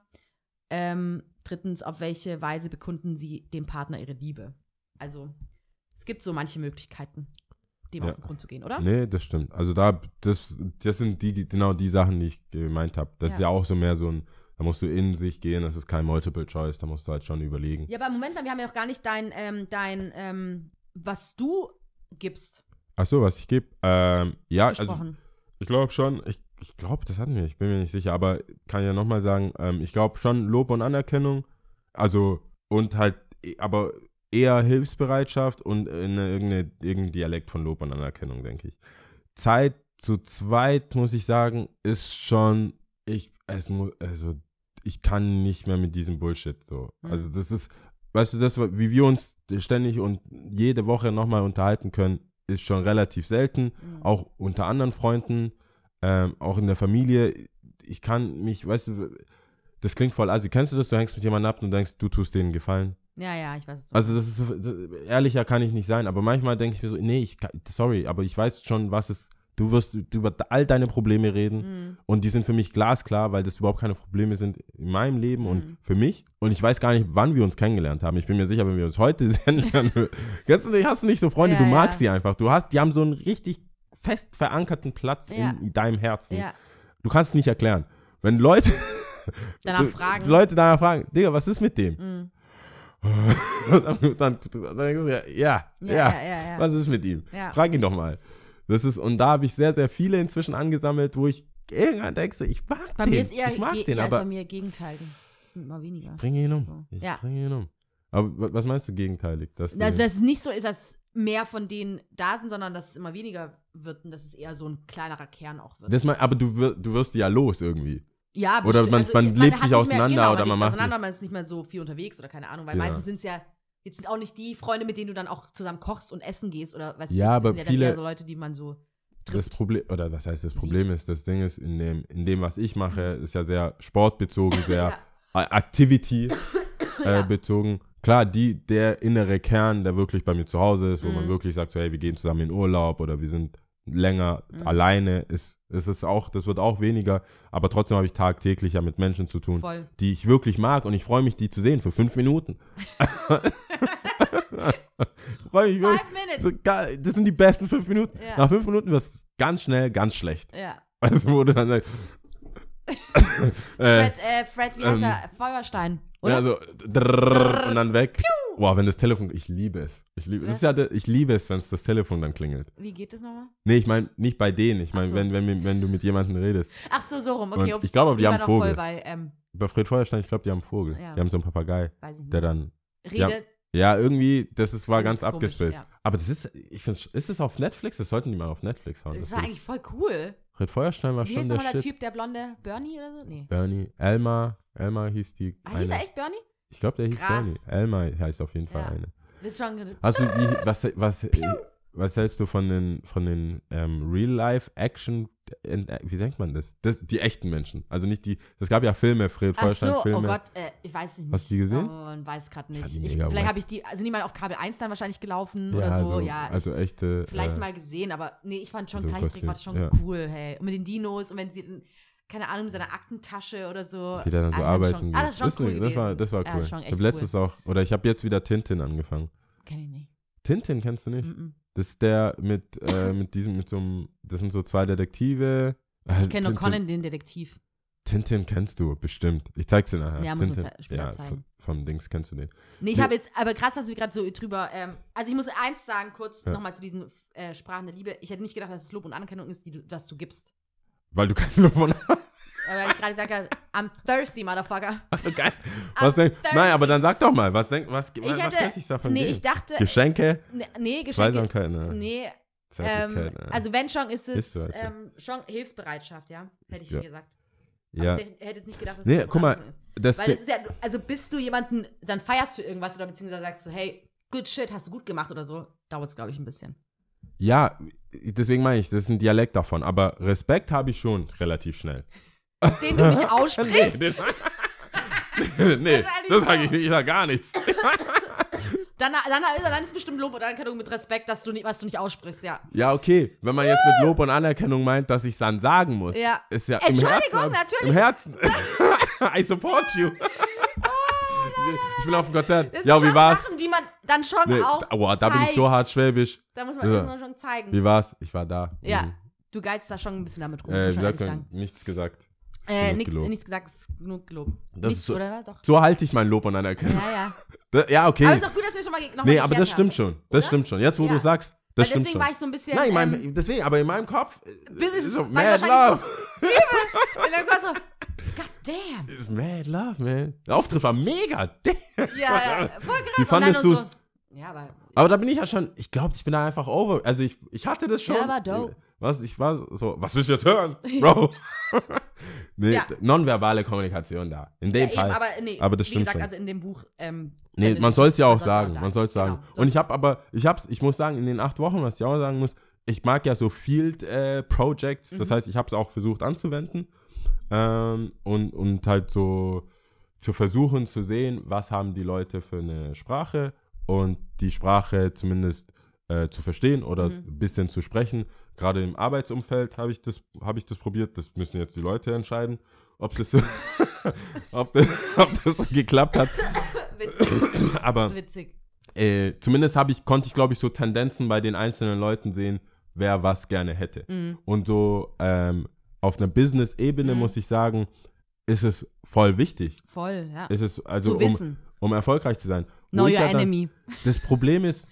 Ähm, drittens, auf welche Weise bekunden sie dem Partner ihre Liebe? Also, es gibt so manche Möglichkeiten, dem Ja. auf den Grund zu gehen, oder? Nee, das stimmt. Also da, das, das sind die, genau die Sachen, die ich gemeint habe. Das ist ja Ja. auch so mehr so ein, da musst du in sich gehen, das ist kein Multiple Choice, da musst du halt schon überlegen. Ja, aber Moment mal, wir haben ja auch gar nicht dein, ähm, dein, ähm, was du gibst, Ach so, was ich gebe? Ähm, ja, also ich glaube schon, ich, ich glaube, das hatten wir, ich bin mir nicht sicher, aber kann ja nochmal sagen, ähm, ich glaube schon Lob und Anerkennung, also und halt, eh- aber eher Hilfsbereitschaft und eine, irgendeine, irgendein Dialekt von Lob und Anerkennung, denke ich. Zeit zu zweit, muss ich sagen, ist schon, ich, es muss, also ich kann nicht mehr mit diesem Bullshit so. Mhm. Also das ist, weißt du, das, wie wir uns ständig und jede Woche nochmal unterhalten können, ist schon relativ selten Mhm. auch unter anderen Freunden, ähm, auch in der Familie. Ich kann mich, weißt du, das klingt voll assi. Kennst du das? Du hängst mit jemandem ab und denkst, du tust denen Gefallen. Ja, ja, ich weiß es. Also das ist das, ehrlicher kann ich nicht sein. Aber manchmal denke ich mir so, nee, ich sorry, aber ich weiß schon, was es. Du wirst über all deine Probleme reden Mhm. und die sind für mich glasklar, weil das überhaupt keine Probleme sind in meinem Leben Mhm. und für mich. Und ich weiß gar nicht, wann wir uns kennengelernt haben. Ich bin mir sicher, wenn wir uns heute kennenlernen. Kennst du nicht, hast du nicht so Freunde, Ja, du magst ja. die einfach. Du hast, die haben so einen richtig fest verankerten Platz Ja. in deinem Herzen. Ja, Du kannst es nicht erklären. Wenn Leute, danach fragen. Leute danach fragen, Digga, was ist mit dem? Mhm. dann, dann, dann denkst du, ja, ja, Ja, was ist mit ihm? Frag ihn doch mal. Das ist, und da habe ich sehr, sehr viele inzwischen angesammelt, wo ich irgendwann denke, ich mag Bei den. mir ist eher, ich mag den, ist bei aber mir Gegenteil. Es sind immer weniger. ich bringe ihn um. So. Ich Ja. bringe ihn um. Aber wa- was meinst du gegenteilig? Dass Also, dass es nicht so ist, dass mehr von denen da sind, sondern dass es immer weniger wird und dass es eher so ein kleinerer Kern auch wird. das mein, aber du, wir, du wirst ja los irgendwie. ja, oder bestimmt. man- Also, man lebt hat sich auseinander genau, oder man man lebt macht auseinander, man ist nicht mehr so viel unterwegs oder keine Ahnung, weil Genau. meistens sind es ja jetzt sind auch nicht die Freunde, mit denen du dann auch zusammen kochst und essen gehst oder weißt Ja, du, aber sind ja dann viele- eher so Leute, die man so Das trifft. Problem, oder was heißt das Sieht. Problem ist, das Ding ist, in dem, in dem, was ich mache, ist ja sehr sportbezogen, sehr Ja. Activity äh, Ja. bezogen. Klar, die, der innere Kern, der wirklich bei mir zu Hause ist, wo man Mhm. wirklich sagt, so, hey, wir gehen zusammen in Urlaub oder wir sind länger Mhm. alleine, ist, ist es auch, das wird auch weniger, aber trotzdem habe ich tagtäglich ja mit Menschen zu tun, Voll. die ich wirklich mag und ich freue mich, die zu sehen für fünf Minuten. freue mich wirklich. Five minutes. Das sind die besten fünf Minuten. Ja. Nach fünf Minuten wird es ganz schnell ganz schlecht. Ja. Also wo du dann sagst, Fred, äh, Fred, wie heißt ähm, er? Feuerstein. Oder? ja, so drrrr, und dann weg. Boah, wenn das Telefon, ich liebe es. Ich liebe, ist ja, ich liebe es, wenn es das Telefon dann klingelt. wie geht das nochmal? Nee, ich meine nicht bei denen. Ich meine, so. wenn, wenn, wenn du mit jemandem redest. Ach so, so rum. Okay, ich glaube, die Wir haben Vogel. voll bei, ähm, Bei Fred Feuerstein, ich glaube, die haben einen Vogel. Ja. Die haben so einen Papagei, Weiß ich nicht. der dann. Redet. Ja, irgendwie, das ist, war Das ganz ist komisch, abgespaced. ja. Aber das ist, ich finde, ist es auf Netflix? Das sollten die mal auf Netflix hauen. Das Das war eigentlich voll cool. Fred Feuerstein war Wie schon hieß der nochmal der Shit. Typ, der blonde Bernie oder so? Nee. Bernie, Elmar, Elmar hieß die. Ah, hieß er echt Bernie? Ich glaube, der hieß Krass. Bernie. Elmar heißt auf jeden Fall Ja. eine. Das ist schon. Also, was, was, was hältst du von den, von den ähm, Real-Life-Action, wie nennt man das? das? Die echten Menschen. Also nicht die, es gab ja Filme, Fred Ach so, Feuerstein-Filme. oh Gott, äh, ich weiß es nicht. Hast du die gesehen? Oh, weiß gerade nicht. Ich, vielleicht habe ich die, also niemand auf Kabel 1 dann wahrscheinlich gelaufen ja, oder so. also, ja, ich, also echte. vielleicht äh, mal gesehen, aber nee, ich fand schon so Zeichentrick war schon ja. cool, hey. Und mit den Dinos und wenn sie, keine Ahnung, mit seiner Aktentasche oder so. die da dann so Ah, arbeiten. Schon, ah, das ist cool ne- das, war, das war Ja, cool. schon ich habe letztes auch, oder ich habe jetzt wieder Tintin angefangen. Kenn ich nicht. Tintin kennst du nicht? Mm -mm. Das ist der mit, äh, mit diesem, mit so einem, das sind so zwei Detektive. Äh, Ich kenne nur Conan, den Detektiv. Tintin kennst du bestimmt. Ich zeig's dir nachher. Ja, muss Tintin, später ja, zeigen. vom Dings kennst du den. Nee, ich Nee. habe jetzt, aber krass, dass wir gerade so drüber, ähm, also ich muss eins sagen, kurz Ja. nochmal zu diesen äh, Sprachen der Liebe. Ich hätte nicht gedacht, dass es Lob und Anerkennung ist, die du, was du gibst. Weil du kein Lob und Aber weil ich gerade gesagt habe, I'm thirsty, Motherfucker. Geil. Was denk, nein, aber dann sag doch mal, was denk, was, Ich was hätte, könnte ich davon nee, geben? ich dachte, Geschenke, nee, nee Geschenke, Zweisamkeit, ne? nee, ähm, ne? also wenn schon, ist es Hilfsbereitschaft. ähm, schon Hilfsbereitschaft, ja, hätte ich Ja. gesagt. ja. Aber ich hätte jetzt nicht gedacht, dass Nee, Lob guck mal, ist. das, Weil es ist ja, also bist du jemanden dann feierst für irgendwas oder beziehungsweise sagst du, hey, good shit, hast du gut gemacht oder so, dauert es, glaube ich, ein bisschen. ja, deswegen meine ich, das ist ein Dialekt davon, aber Respekt habe ich schon relativ schnell. Den du nicht aussprichst, Nee, den, nee das sage ich nicht, ich sag gar nichts. dann, dann, dann ist bestimmt Lob und Anerkennung mit Respekt, dass du nicht, was du nicht aussprichst, ja. Ja, okay, wenn man jetzt mit Lob und Anerkennung meint, dass ich es dann sagen muss, Ja. ist ja im Entschuldigung, Herzen. natürlich. Im Herzen. I support you. ich bin auf dem Konzert. Das Ja, wie war's? Sachen, die man dann schon Nee, auch boah, da bin ich so hart schwäbisch. Da muss man Ja. schon zeigen. Wie war's? Ich war da. Ja, Mhm. du geilst da schon ein bisschen damit rum, Äh, man? sagen. Nichts gesagt. Äh, nichts, nichts gesagt, ist genug gelobt. Das nichts, so- oder? Doch. So halte ich mein Lob und Anerkennung. Ja, ja. Ja, okay. Aber ist doch gut, dass wir schon mal noch nee, mal aber das stimmt haben. schon. Das Oder? stimmt schon. Jetzt, wo Ja. du sagst, Weil das stimmt deswegen schon. war ich so ein bisschen. Nein, mein, ähm, deswegen, aber in meinem Kopf Das ist- so weil mad love. wahrscheinlich und dann war so, God damn. Ist mad love, man. Der Auftritt war mega. Ja, ja, voll krass. Wie fandest du's? So, ja, aber Aber da bin ich ja schon, ich glaube, ich bin da einfach over. Also ich, ich hatte das schon. Ja, war dope. Was, ich war so, was willst du jetzt hören, Bro? nee, Ja. nonverbale Kommunikation da. In dem ja, eben, Fall. aber nee, Aber das wie stimmt gesagt, schon. also in dem Buch. Ähm, Nee, man soll es ja auch soll's sagen. Man soll es sagen. Genau, Und ich habe aber, ich hab's, ich muss sagen, in den acht Wochen, was ich auch sagen muss, ich mag ja so Field äh, Projects. Das Mhm. heißt, ich habe es auch versucht anzuwenden ähm, und, und halt so zu versuchen zu sehen, was haben die Leute für eine Sprache und die Sprache zumindest äh, zu verstehen oder Mhm. ein bisschen zu sprechen. Gerade im Arbeitsumfeld habe ich das, habe ich das probiert. Das müssen jetzt die Leute entscheiden, ob das, ob das, ob das geklappt hat. Witzig. Aber witzig. äh, zumindest ich, konnte ich, glaube ich, so Tendenzen bei den einzelnen Leuten sehen, wer was gerne hätte. Mhm. Und so ähm, auf einer Business-Ebene Mhm. muss ich sagen, ist es voll wichtig. Voll, ja. Ist es also Zu um, wissen. um erfolgreich zu sein. Know your ja dann- enemy. Das Problem ist,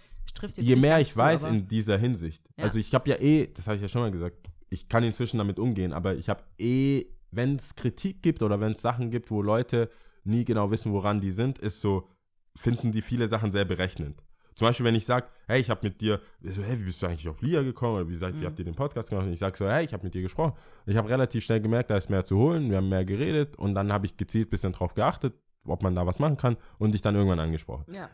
je mehr ich weiß in dieser Hinsicht, Ja. also ich habe ja eh, das habe ich ja schon mal gesagt, ich kann inzwischen damit umgehen, aber ich habe eh, wenn es Kritik gibt oder wenn es Sachen gibt, wo Leute nie genau wissen, woran die sind, ist so, finden die viele Sachen sehr berechnend. Zum Beispiel, wenn ich sage, hey, ich habe mit dir, so, hey, wie bist du eigentlich auf Lia gekommen? Oder wie, sagt, Mhm. wie habt ihr den Podcast gemacht? Und ich sage so, hey, ich habe mit dir gesprochen. Und ich habe relativ schnell gemerkt, da ist mehr zu holen, wir haben mehr geredet und dann habe ich gezielt ein bisschen drauf geachtet, ob man da was machen kann und dich dann irgendwann angesprochen. Ja.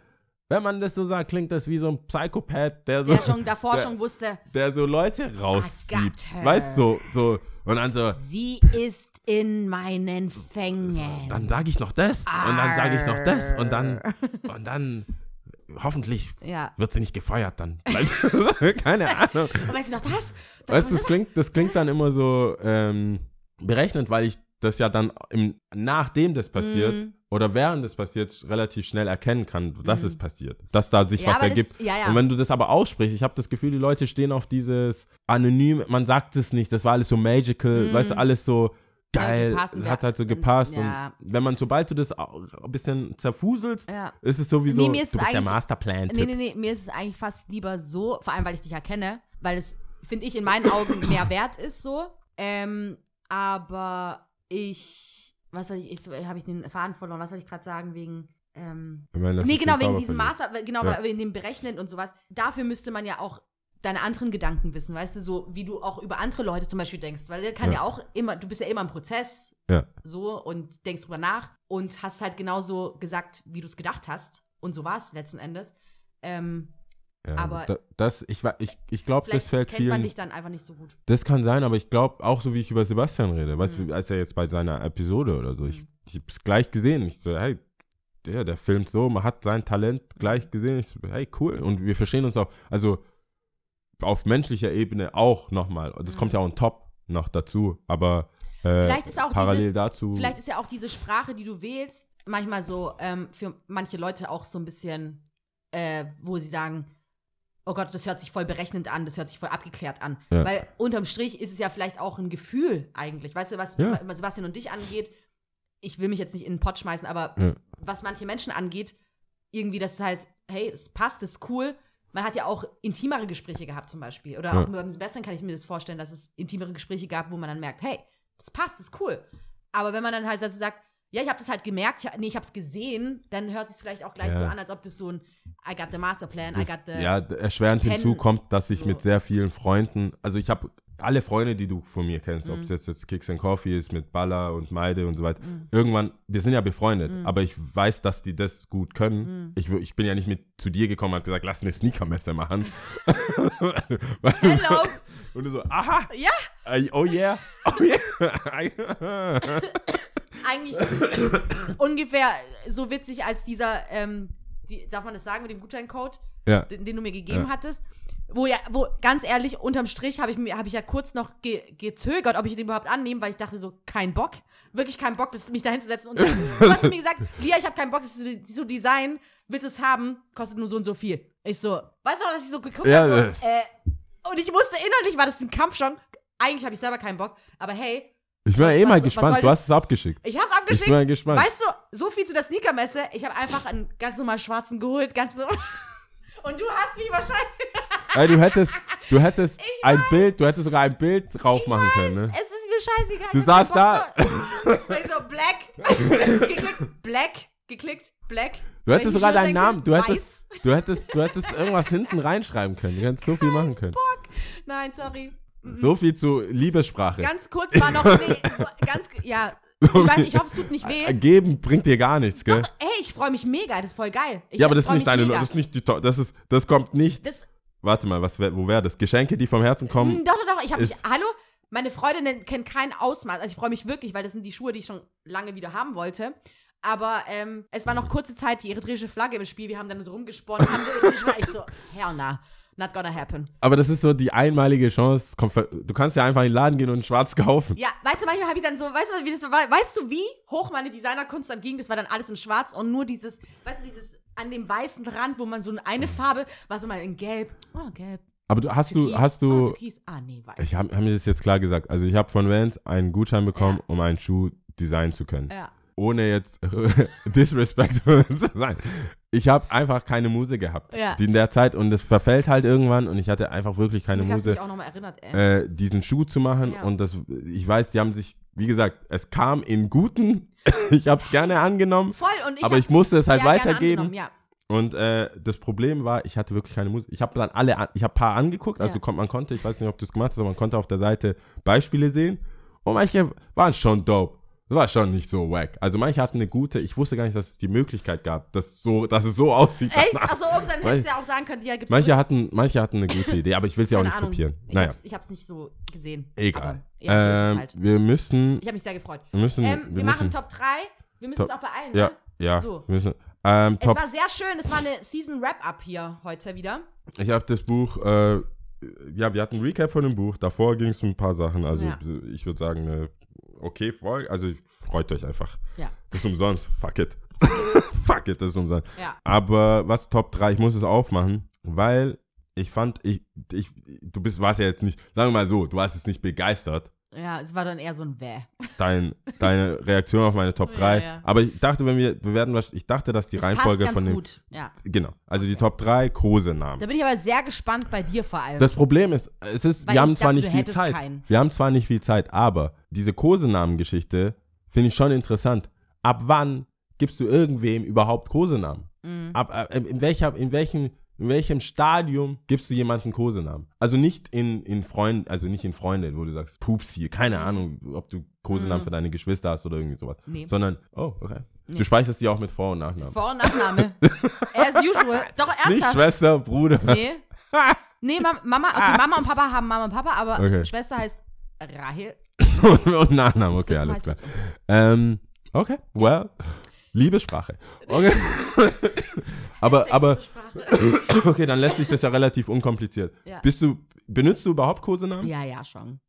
Wenn man das so sagt, klingt das wie so ein Psychopath, der so, Der schon davor Der- schon wusste, der so Leute rauszieht. got her. Weißt du, so, so. Und dann so, sie ist in meinen Fängen. dann sage ich noch das und dann sage ich noch das und dann, und dann, hoffentlich ja. wird sie nicht gefeuert dann. Keine Ahnung. Und weißt du noch das? Dann Weißt du, das klingt, das klingt dann immer so ähm, berechnet, weil ich das ja dann im, nachdem das passiert Mhm. Oder während das passiert relativ schnell erkennen kann, dass es passiert, dass da sich Ja, was ergibt. Das, ja, ja. Und wenn du das aber aussprichst, ich habe das Gefühl, die Leute stehen auf dieses anonym, man sagt es nicht, das war alles so magical, Mhm. weißt du, alles so geil, und es hat halt so und- gepasst. ja. Und wenn man, sobald du das ein bisschen zerfuselst, ist es sowieso, Nee, mir ist du es bist der Masterplan-Typ. Nee, nee, nee, mir ist es eigentlich fast lieber so, vor allem, weil ich dich ja kenne, weil es, finde ich, in meinen Augen mehr wert ist so. Ähm, aber ich was soll ich, jetzt habe ich den Faden verloren, was soll ich gerade sagen, wegen, ähm, meine, nee, genau, wegen diesem. Master, genau, Ja. wegen dem Berechnen und sowas. Dafür müsste man ja auch deine anderen Gedanken wissen, weißt du, so wie du auch über andere Leute zum Beispiel denkst, weil der kann ja, Ja. auch immer, du bist ja immer im Prozess Ja. so und denkst drüber nach und hast halt genauso gesagt, wie du es gedacht hast und so war es letzten Endes. Ähm, Ja, Aber- da, das, ich, ich, ich glaube, das fällt kennt man vielen. dich dann einfach nicht so gut. Das kann sein, aber ich glaube, auch so wie ich über Sebastian rede, weißt Mhm. du, als er jetzt bei seiner Episode oder so, ich, ich hab's gleich gesehen. Ich so, hey, der, der filmt so, man hat sein Talent gleich gesehen. Ich so, hey, cool. Und wir verstehen uns auch, also auf menschlicher Ebene auch nochmal. Das kommt ja auch on top noch dazu, aber äh, Mhm. Vielleicht ist auch parallel dieses- dazu. Vielleicht ist ja auch diese Sprache, die du wählst, manchmal so ähm, für manche Leute auch so ein bisschen, äh, wo sie sagen, oh Gott, das hört sich voll berechnend an, das hört sich voll abgeklärt an. Ja. Weil unterm Strich ist es ja vielleicht auch ein Gefühl eigentlich. Weißt du, was, Ja. Sebastian und dich angeht, ich will mich jetzt nicht in den Pott schmeißen, aber Ja. was manche Menschen angeht, irgendwie, das ist halt, hey, es passt, das ist cool. Man hat ja auch intimere Gespräche gehabt zum Beispiel. Oder auch beim Sebastian kann ich mir das vorstellen, dass es intimere Gespräche gab, wo man dann merkt, hey, das passt, das ist cool. Aber wenn man dann halt dazu sagt, ja, ich habe das halt gemerkt, ich, nee, ich habe es gesehen, dann hört es sich vielleicht auch gleich Ja. so an, als ob das so ein I got the master plan, I got the ja, erschwerend Pen- hinzu kommt, dass ich so. mit sehr vielen Freunden, also ich habe alle Freunde, die du von mir kennst, Mhm. ob es jetzt, jetzt Kicks and Coffee ist mit Baller und Meide und so weiter, Mhm. irgendwann, wir sind ja befreundet, aber ich weiß, dass die das gut können. Mhm. Ich, ich bin ja nicht mit zu dir gekommen und gesagt, lass eine Sneakermesse machen. Hello. und du so, aha, Ja, äh, oh yeah, oh yeah. eigentlich ungefähr so witzig als dieser, ähm, die, darf man das sagen mit dem Gutscheincode, ja, den, den du mir gegeben Ja. hattest? Wo ja, wo ganz ehrlich, unterm Strich habe ich, mir- hab ich ja kurz noch ge, gezögert, ob ich den überhaupt annehme, weil ich dachte so, kein Bock. Wirklich kein Bock, das, mich da hinzusetzen. Und dann, du hast mir gesagt, Lia, ich habe keinen Bock, das ist so Design, willst du es haben, kostet nur so und so viel. Ich so, weißt du noch, dass ich so geguckt Ja, habe, so, äh, und ich wusste innerlich, war das ein Kampf schon. Eigentlich habe ich selber keinen Bock, aber hey, ich bin ja eh Was- mal gespannt, du hast es abgeschickt. ich hab's Ich abgeschickt. bin mal gespannt. Weißt du, so viel zu der Sneakermesse. Ich habe einfach einen ganz normal schwarzen geholt, ganz normal. Und du hast mich wahrscheinlich. Ey, du hättest, du hättest ein Bild, du hättest sogar ein Bild drauf machen können, ne? Es ist mir scheißegal. Du ich saßt Bock da. Ich so, black. geklickt, black. Geklickt, black. Du hättest ich sogar deinen Namen, du weiß. hättest, du hättest, du hättest irgendwas hinten reinschreiben können. Du hättest so viel machen können. Nein, sorry. So viel zu Liebessprache. Ganz kurz war noch. Nee, so, ganz. Ja. Ich, weiß, ich hoffe, es tut nicht Äh, weh. Geben bringt dir gar nichts, gell? Ey, ich freue mich mega. Das ist voll geil. Ich ja, aber das ist nicht deine, mega. das ist nicht die, das ist, das kommt nicht. Das, Warte mal, was wo wäre das? Geschenke, die vom Herzen Mm, kommen. Doch, doch, doch. Ich habe mich. Hallo? Meine Freundinnen kennen kein Ausmaß. Also ich freue mich wirklich, weil das sind die Schuhe, die ich schon lange wieder haben wollte. Aber ähm, es war noch kurze Zeit die eritreische Flagge im Spiel. Wir haben dann so rumgesponnen. haben so, ich war ich so, hell nah. Not gonna happen. Aber das ist so die einmalige Chance. Du kannst ja einfach in den Laden gehen und schwarz kaufen. Ja, weißt du, manchmal habe ich dann so, weißt du, wie das war? Weißt du, wie hoch meine Designerkunst dann ging? Das war dann alles in schwarz und nur dieses, weißt du, dieses an dem weißen Rand, wo man so eine Farbe, war so mal in gelb. Oh, gelb. Aber du, hast du, Türkis. hast Oh, du, Türkis. Ah, nee, weiß. ich habe hab mir das jetzt klar gesagt. Also ich habe von Vans einen Gutschein bekommen, Ja. um einen Schuh designen zu können. ja. ohne jetzt disrespect zu sein. Ich habe einfach keine Muse gehabt Ja. in der Zeit und es verfällt halt irgendwann und ich hatte einfach wirklich keine Muse, dich auch nochmal erinnert, äh, diesen Schuh zu machen Ja. und das, ich weiß, die haben sich, wie gesagt, es kam in guten, ich habe es gerne angenommen Voll und ich aber ich musste es halt weitergeben. Ja. und äh, das Problem war, ich hatte wirklich keine Muse. Ich habe dann alle, an- ich habe paar angeguckt, also man konnte, ich weiß nicht, ob du es gemacht hast, aber man konnte auf der Seite Beispiele sehen und manche waren schon dope. Das war schon nicht so wack. Also manche hatten eine gute, ich wusste gar nicht, dass es die Möglichkeit gab, dass, so, dass es so aussieht. Echt? Achso, ups, dann hättest du ja auch sagen können, ja, gibt's Manche hatten, manche hatten eine gute Idee, aber ich will sie auch nicht Ahnung. kopieren. Ich, Naja, hab's, ich hab's nicht so gesehen. egal. Ja, so ähm, halt. Wir müssen, Ich habe mich sehr gefreut. wir müssen, Ähm, wir, wir machen müssen, Top 3. Wir müssen Top- uns auch beeilen, ja, ne? ja, So. wir müssen, ähm, Es war sehr schön. Es war eine Season-Wrap-Up hier heute wieder. Ich habe das Buch, äh, ja, wir hatten ein Recap von dem Buch. Davor ging es um ein paar Sachen. Also Ja. ich würde sagen, eine okay Folge. Also freut euch einfach. Ja. Das ist umsonst. Fuck it. Fuck it, das ist umsonst. Ja. Aber was Top 3? Ich muss es aufmachen, weil ich fand, ich, ich, du bist, warst ja jetzt nicht, sagen wir mal so, du warst jetzt nicht begeistert. Ja, es war dann eher so ein Wäh. Dein, deine Reaktion auf meine Top 3. Ja, ja. Aber ich dachte, wenn wir, wir werden, was- ich dachte, dass die Das Reihenfolge passt ganz von dem, gut. Ja. genau, also die Top 3 Kosenamen. Da bin ich aber sehr gespannt bei dir vor allem. Das Problem ist, es ist, Weil wir haben ich zwar dachte, nicht viel Zeit. keinen. Wir haben zwar nicht viel Zeit, aber diese Kosenamen-Geschichte finde ich schon interessant. Ab wann gibst du irgendwem überhaupt Kosenamen? Mhm. Ab, äh, in, welcher, in, welchem, in welchem Stadium gibst du jemanden Kosenamen? Also nicht in, in Freunden, also nicht in Freunde, wo du sagst, Pupsi, keine Ahnung, ob du Kosenamen Mhm. für deine Geschwister hast oder irgendwie sowas. Nee. Sondern, oh, okay. Nee. Du speicherst die auch mit Vor- und Nachnamen. Vor- und Nachname. As usual. Doch, nicht ernsthaft. Schwester, Bruder. Nee. Nee, Mam Mama, okay, Mama und Papa haben Mama und Papa, aber Okay. Schwester heißt Rahel. und Nachnamen, okay, alles klar. Ähm, okay, well, Liebessprache. Okay. aber, aber, okay, dann lässt sich das ja relativ unkompliziert. Ja. Bist du, benutzt du überhaupt Kosenamen? Ja, ja, schon.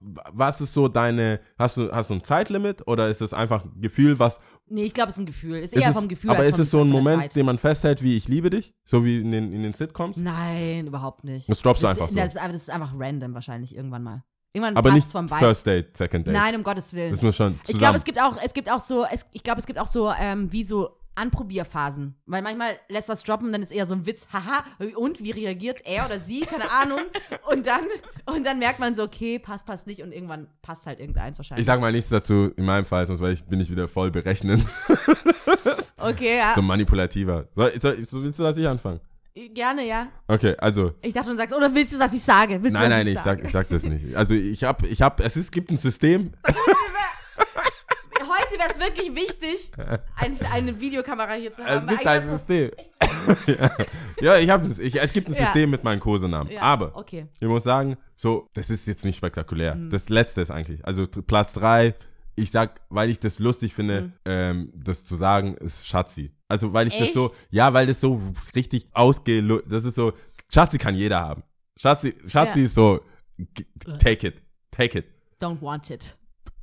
Was ist so deine, hast du, hast du ein Zeitlimit oder ist es einfach ein Gefühl, was, Nee, ich glaube, es ist ein Gefühl. Ist ist eher es, vom Gefühl aber ist es so ein Moment, den man festhält, wie ich liebe dich? So wie in den, in den Sitcoms? Nein, überhaupt nicht. Das droppst du einfach so. Das ist, das ist einfach random wahrscheinlich irgendwann mal. Irgendwann aber passt nicht vom Vibe. First Date, Second Date. Nein, um Gottes Willen. Das muss schon zusammen. Ich glaube, es gibt auch, es gibt auch so, es, ich glaube, es gibt auch so, ähm, wie so Anprobierphasen. Weil manchmal lässt was droppen, dann ist eher so ein Witz, haha, und wie reagiert er oder sie, keine Ahnung. Und dann, und dann merkt man so, okay, passt, passt nicht und irgendwann passt halt irgendeins wahrscheinlich. ich sag mal nichts dazu in meinem Fall, sonst weil ich, bin ich wieder voll berechnend. okay, ja. so manipulativer. Soll, so willst du, dass ich anfangen? Gerne, ja. Okay, also. Ich dachte, du sagst, oder willst du, dass ich sage? Willst Nein, du, nein, ich sage? sag, ich sag das nicht. Also ich hab, ich hab, es ist, gibt ein System. Heute wäre es wirklich wichtig, ein, eine Videokamera hier zu haben. Es gibt ein System. ja, ich hab das. Ich, es gibt ein Ja. System mit meinen Kosenamen. Ja, Aber okay. ich muss sagen, so, das ist jetzt nicht spektakulär. Mhm. Das letzte ist eigentlich. Also Platz drei. Ich sag, weil ich das lustig finde, Mhm. ähm, das zu sagen, ist Schatzi. Also weil ich das so, Echt? ja, weil das so richtig ausge, das ist so, Schatzi kann jeder haben. Schatzi, Schatzi Ja. ist so, take it, take it. Don't want it.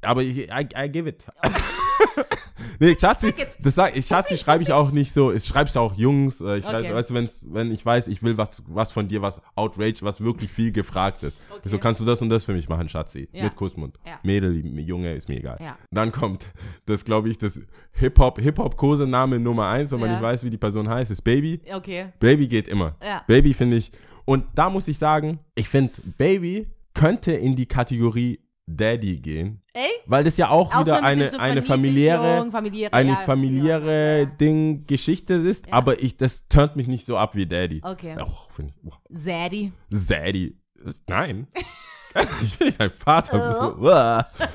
Aber ich, I, I give it. nee, Schatzi, das sag ich, Schatzi schreibe ich auch nicht so, ich schreibe es auch Jungs, äh, ich schreibe, Okay. weißt du, wenn's, wenn ich weiß, ich will was, was von dir, was outrage, was wirklich viel gefragt ist. Okay. So kannst du das und das für mich machen, Schatzi. Ja. Mit Kussmund. Ja. Mädel, Junge, ist mir egal. Ja. Dann kommt das, glaube ich, das Hip-Hop, Hip-Hop-Kosename Nummer eins, wenn man nicht weiß, wie die Person heißt, ist Baby. Okay. Baby geht immer. Baby finde ich. Und da muss ich sagen, ich finde, Baby könnte in die Kategorie Daddy gehen. Ey? Weil das ja auch Auch so wieder ein eine, so eine familiäre, familiäre, eine ja, familiäre ja. Ding, Geschichte ist, Ja. aber ich, das turnt mich nicht so ab wie Daddy. Okay. Och, ich, oh, Zaddy. Zaddy. Nein. ich bin nicht dein Vater. Oh.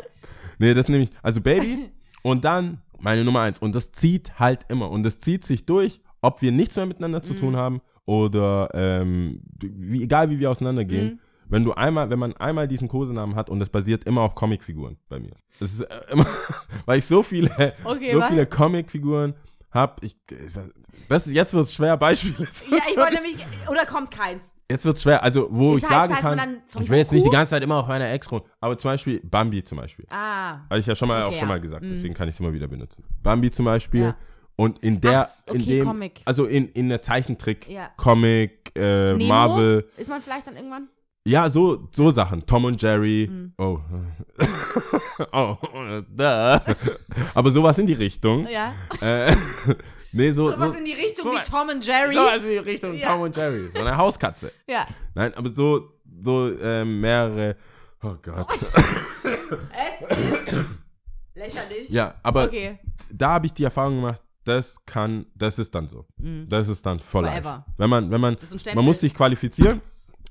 So, nee, das nehme ich. Also Baby und dann meine Nummer eins. Und das zieht halt immer. Und das zieht sich durch, ob wir nichts mehr miteinander zu Mhm. tun haben oder ähm, wie, egal wie wir auseinandergehen. Mhm. Wenn du einmal, wenn man einmal diesen Kosenamen hat und das basiert immer auf Comicfiguren bei mir. Das ist äh, immer, weil ich so viele, Okay, so was? viele Comicfiguren habe. Ich, das, jetzt wird es schwer, Beispiele zu Ja, ich wollte nämlich, oder kommt keins. Jetzt wird's schwer, also wo Das ich heißt, sagen heißt man kann, ich will jetzt nicht die ganze Zeit immer auf meiner Ex rum, aber zum Beispiel Bambi zum Beispiel. Ah. Habe ich ja schon mal Okay, auch schon ja. mal gesagt, Mhm. deswegen kann ich es immer wieder benutzen. Bambi zum Beispiel Ja. und in der, Ach, okay, in dem, Comic. also in, in der Zeichentrick, Ja. Comic, äh? Marvel, Ist man vielleicht dann irgendwann? Ja, so, so Sachen, Tom und Jerry, Mhm. oh, oh, da. aber sowas in die Richtung. Ja. Äh, nee, so, Sowas so, in die Richtung so wie was- Tom und Jerry. sowas in die Richtung Ja. Tom und Jerry, so eine Hauskatze. Ja. Nein, aber so, so äh, mehrere. Oh Gott. Es ist lächerlich. ja, aber Okay. da habe ich die Erfahrung gemacht, das kann, das ist dann so. Das ist dann voll. Mhm. Forever. Wenn man, wenn man, ist ein Stempel. man muss sich qualifizieren.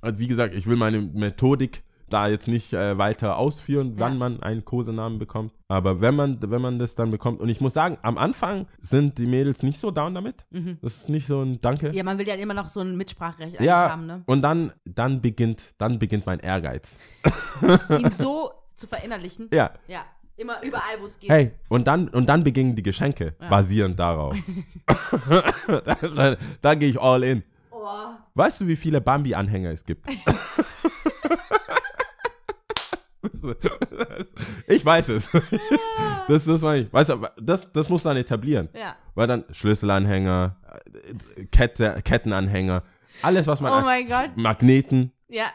Und wie gesagt, ich will meine Methodik da jetzt nicht äh, weiter ausführen, wann Ja. man einen Kosenamen bekommt. Aber wenn man, wenn man das dann bekommt, und ich muss sagen, am Anfang sind die Mädels nicht so down damit. Das ist nicht so ein Danke. Mhm. Ja, man will ja immer noch so ein Mitspracherecht Ja, haben, ne? und dann, dann beginnt, dann beginnt mein Ehrgeiz. Ihn so zu verinnerlichen. Ja, Ja. Immer überall, wo es geht. Hey, und dann, und dann beginnen die Geschenke, basierend darauf. da da gehe ich all in. Oh. Weißt du, wie viele Bambi-Anhänger es gibt? ich weiß es. Das, das meine ich. Weißt du, das, das muss dann etablieren. Ja. Weil dann Schlüsselanhänger, Kette, Kettenanhänger, alles, was man. Oh mein Gott. Magneten, Ja.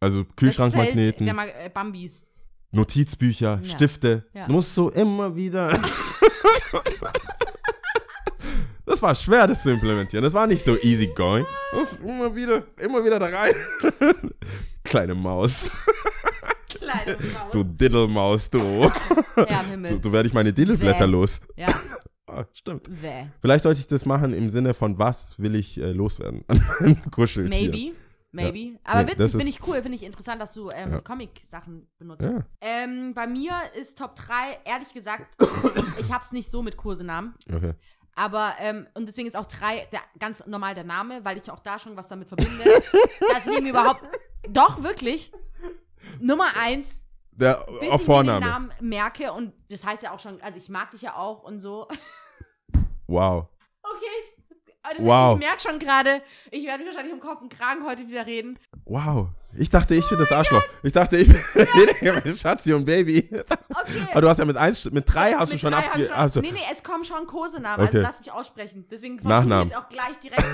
also Kühlschrankmagneten. Mag äh, Bambis. Notizbücher, Ja. Stifte. Ja. Du musst so immer wieder. das war schwer, das zu implementieren. Das war nicht so easy going. Du musst immer wieder, immer wieder da rein. Kleine Maus. Kleine Du Maus. Diddelmaus, du. Ja, im Himmel. So, so werde ich meine Diddelblätter Bäh. los. Ja, Ah, stimmt. Wäh. Vielleicht sollte ich das machen im Sinne von, was will ich äh, loswerden an meinem Kuscheltier. Maybe. Maybe. Aber Nee, witzig, das finde ich cool, finde ich interessant, dass du ähm, Ja. Comic-Sachen benutzt. Ja, Ähm, bei mir ist Top 3, ehrlich gesagt, ich hab's nicht so mit Kursenamen. okay. Aber, ähm, und deswegen ist auch 3 der, ganz normal der Name, weil ich auch da schon was damit verbinde. dass ich mir überhaupt. Doch, wirklich. Nummer 1, Der, bis auf ich den. Namen merke und das heißt ja auch schon, also ich mag dich ja auch und so. Wow. Okay, ich, also Wow. ich merke schon gerade, ich werde mich wahrscheinlich im Kopf und Kragen heute wieder reden. Wow. Ich dachte, ich bin das Arschloch. Ich dachte, ich bin mein Schatzi und Baby. Okay. Aber du hast ja mit eins, mit drei hast du Mit schon hab ich abge... Also, Nee, nee, es kommen schon Kosenamen, Okay. also lass mich aussprechen. Deswegen versuche ich Nachnamen. jetzt auch gleich direkt.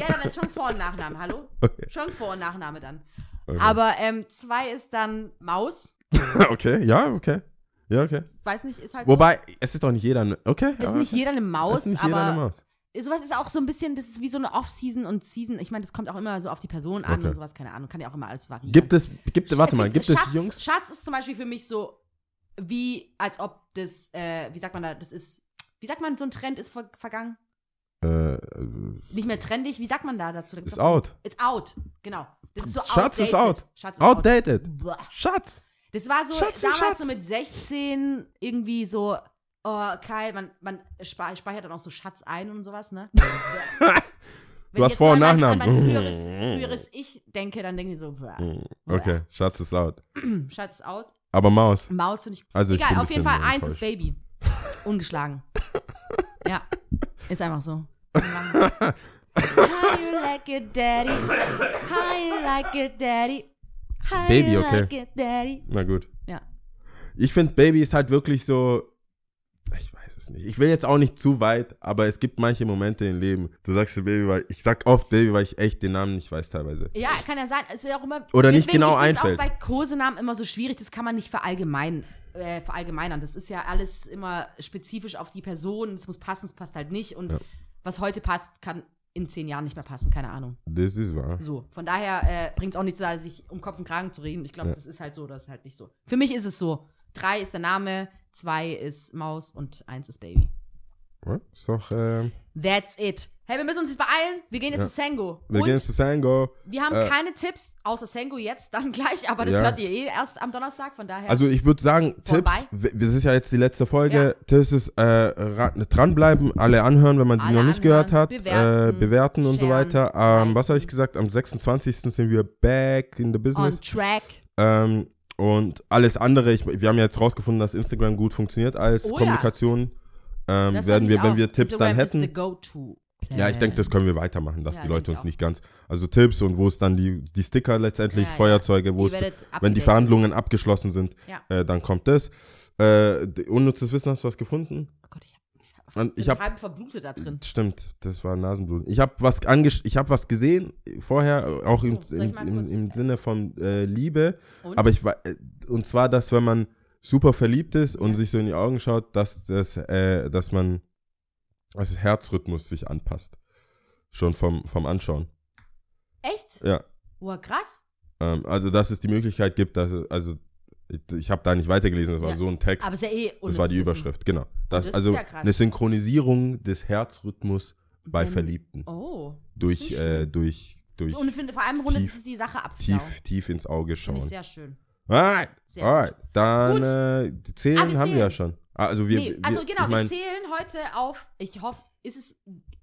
ja, dann ist schon Vor- und Nachname, hallo? Okay. Schon Vor- und Nachname dann. Okay. Aber ähm, zwei ist dann Maus. okay, ja, okay. Ja, okay. Weiß nicht, ist halt Wobei, es ist doch nicht jeder... eine- Okay. so. Ist aber nicht jeder eine okay. Maus, ist nicht jeder eine aber Maus. Sowas ist auch so ein bisschen, das ist wie so eine Off-Season und Season. Ich meine, das kommt auch immer so auf die Person an Okay. und sowas, keine Ahnung. Kann ja auch immer alles variieren. Gibt es... Gibt, warte mal, gibt Schatz, es Jungs... Schatz ist zum Beispiel für mich so, wie, als ob das, äh, wie sagt man da, das ist, wie sagt man, so ein Trend ist ver vergangen? Äh, Nicht mehr trendig, wie sagt man da dazu? Da ist out. It's out, genau. Ist so Schatz ist outdated. out. Schatz ist Outdated. out. Schatz. Das war so Schatzi, damals Schatz. so mit 16 irgendwie so, oh, Kai, man, man spe- speichert dann auch so Schatz ein und sowas, ne? Wenn Du hast ich Vor- und Nachnamen. Mein früheres, früheres Ich denke, dann denke ich so, blah. Okay, Schatz ist out. Schatz ist out. Aber Maus. Maus finde ich. Also ich Egal, ein auf jeden Fall eins ist. Baby. Ungeschlagen. ja, ist einfach so. How you like it, daddy? How you like it, daddy? How Baby, you okay. like it, daddy? Na gut. Ja. Ich finde, Baby ist halt wirklich so. Ich weiß es nicht. Ich will jetzt auch nicht zu weit, aber es gibt manche Momente im Leben. Du sagst dir Baby, weil ich sag oft Baby, weil ich echt den Namen nicht weiß teilweise. Ja, kann ja sein. Es ist ja auch immer. Oder nicht genau einfällt. auch bei Kosenamen immer so schwierig, das kann man nicht verallgemein, äh, verallgemeinern. Das ist ja alles immer spezifisch auf die Person. Es muss passen, es passt halt nicht. Und Ja. was heute passt, kann in zehn Jahren nicht mehr passen, keine Ahnung. Das ist wahr. So, von daher äh, bringt es auch nichts, da sich um Kopf und Kragen zu reden. Ich glaube, Ja. das ist halt so, das ist halt nicht so. Für mich ist es so. Drei ist der Name, zwei ist Maus und eins ist Baby. Ja, Ist doch, äh, That's it. Hey, wir müssen uns jetzt beeilen. Wir gehen jetzt Ja. zu Sengo. wir und gehen zu Sango. wir haben äh, keine Tipps, außer Sengo jetzt, dann gleich, aber das Ja. hört ihr eh erst am Donnerstag, von daher. Also ich würde sagen, Vorbei. Tipps, das ist ja jetzt die letzte Folge, Tipps ist äh, ra- dranbleiben, alle anhören, wenn man sie noch nicht gehört hat, anhören, bewerten, äh, bewerten und so weiter. Ähm, was habe ich gesagt? Am 26. sind wir back in the on business. track. Ähm, und alles andere, ich, wir haben ja jetzt rausgefunden, dass Instagram gut funktioniert als Oh ja. Kommunikation. Ähm, Das werden wir, wenn auch. wir Tipps Instagram dann Is the hätten. go-to. Ja, ich denke, das können wir weitermachen, dass Ja, die Leute uns nicht ganz. Also Tipps und wo es dann die, die Sticker letztendlich, Ja, ja. Feuerzeuge, wo es, wenn die. Verhandlungen abgeschlossen sind, Ja. äh, dann kommt das. Äh, unnützes Wissen, hast du was gefunden? Oh Gott, ich Und ich hab halb verblutet da drin. Stimmt, das war Nasenblut. Ich habe was angesch ich habe was gesehen äh, vorher, äh, auch im, Oh, im, im, im Sinne von äh, Liebe. Und? Aber ich war, äh, und zwar, dass wenn man super verliebt ist und Ja. sich so in die Augen schaut, dass das, äh, dass man, dass das Herzrhythmus sich anpasst. Schon vom, vom Anschauen. Echt? Ja. Boah, krass. Ähm, also, dass es die Möglichkeit gibt, dass, also, ich, habe da nicht weitergelesen, das war Ja. so ein Text. Aber ist ja eh das war die. Überschrift, genau. Das, das ist also ja krass. eine Synchronisierung des Herzrhythmus bei Wenn- Verliebten. Oh. durch, äh, durch, durch Und vor allem rundet tief- es die Sache ab. tief, tief ins Auge schauen. sehr schön. Alright, Sehr alright. Dann Gut. äh, die zählen Ah, wir haben wir ja zählen. schon. Ah, Also wir, nee, also genau, ich mein, wir zählen heute auf, ich hoffe, ist es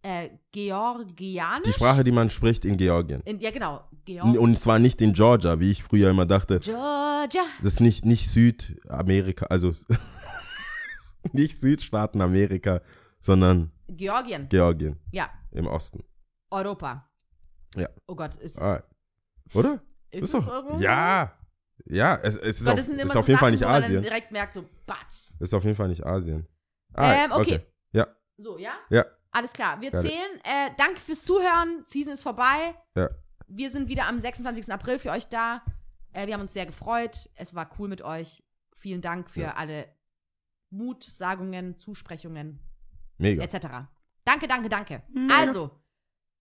äh, Georgianisch? die Sprache, die man spricht in Georgien. In, ja, genau. N- Georg Und zwar nicht in Georgia, wie ich früher immer dachte. Georgia. Das ist nicht, nicht Südamerika, also nicht Südstaaten Amerika, sondern Georgien. Georgien Ja. im Osten. Europa. Ja. Oh Gott, ist, Alright. Oder? ist ist doch. Europa? Ja. Ja, es, es ist, Gott, auf, ist so auf jeden Fall Sachen, nicht man dann Asien. direkt merkt, so, batz. Ist auf jeden Fall nicht Asien. Ähm, okay. Ja, So, ja? ja. Alles klar. Wir it. zählen. Äh, danke fürs Zuhören. Season ist vorbei. Ja. Wir sind wieder am 26. April für euch da. Äh, wir haben uns sehr gefreut. Es war cool mit euch. Vielen Dank für Ja. alle Mutsagungen, Zusprechungen Mega. etc. Danke, danke, danke. Also,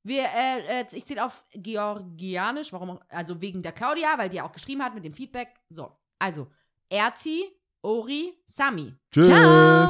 wir, äh, äh, ich zähle auf Georgianisch, warum? auch- Also wegen der Claudia, weil die auch geschrieben hat mit dem Feedback. So, Also, Erti, Ori, Sami. Tschüss. Ciao.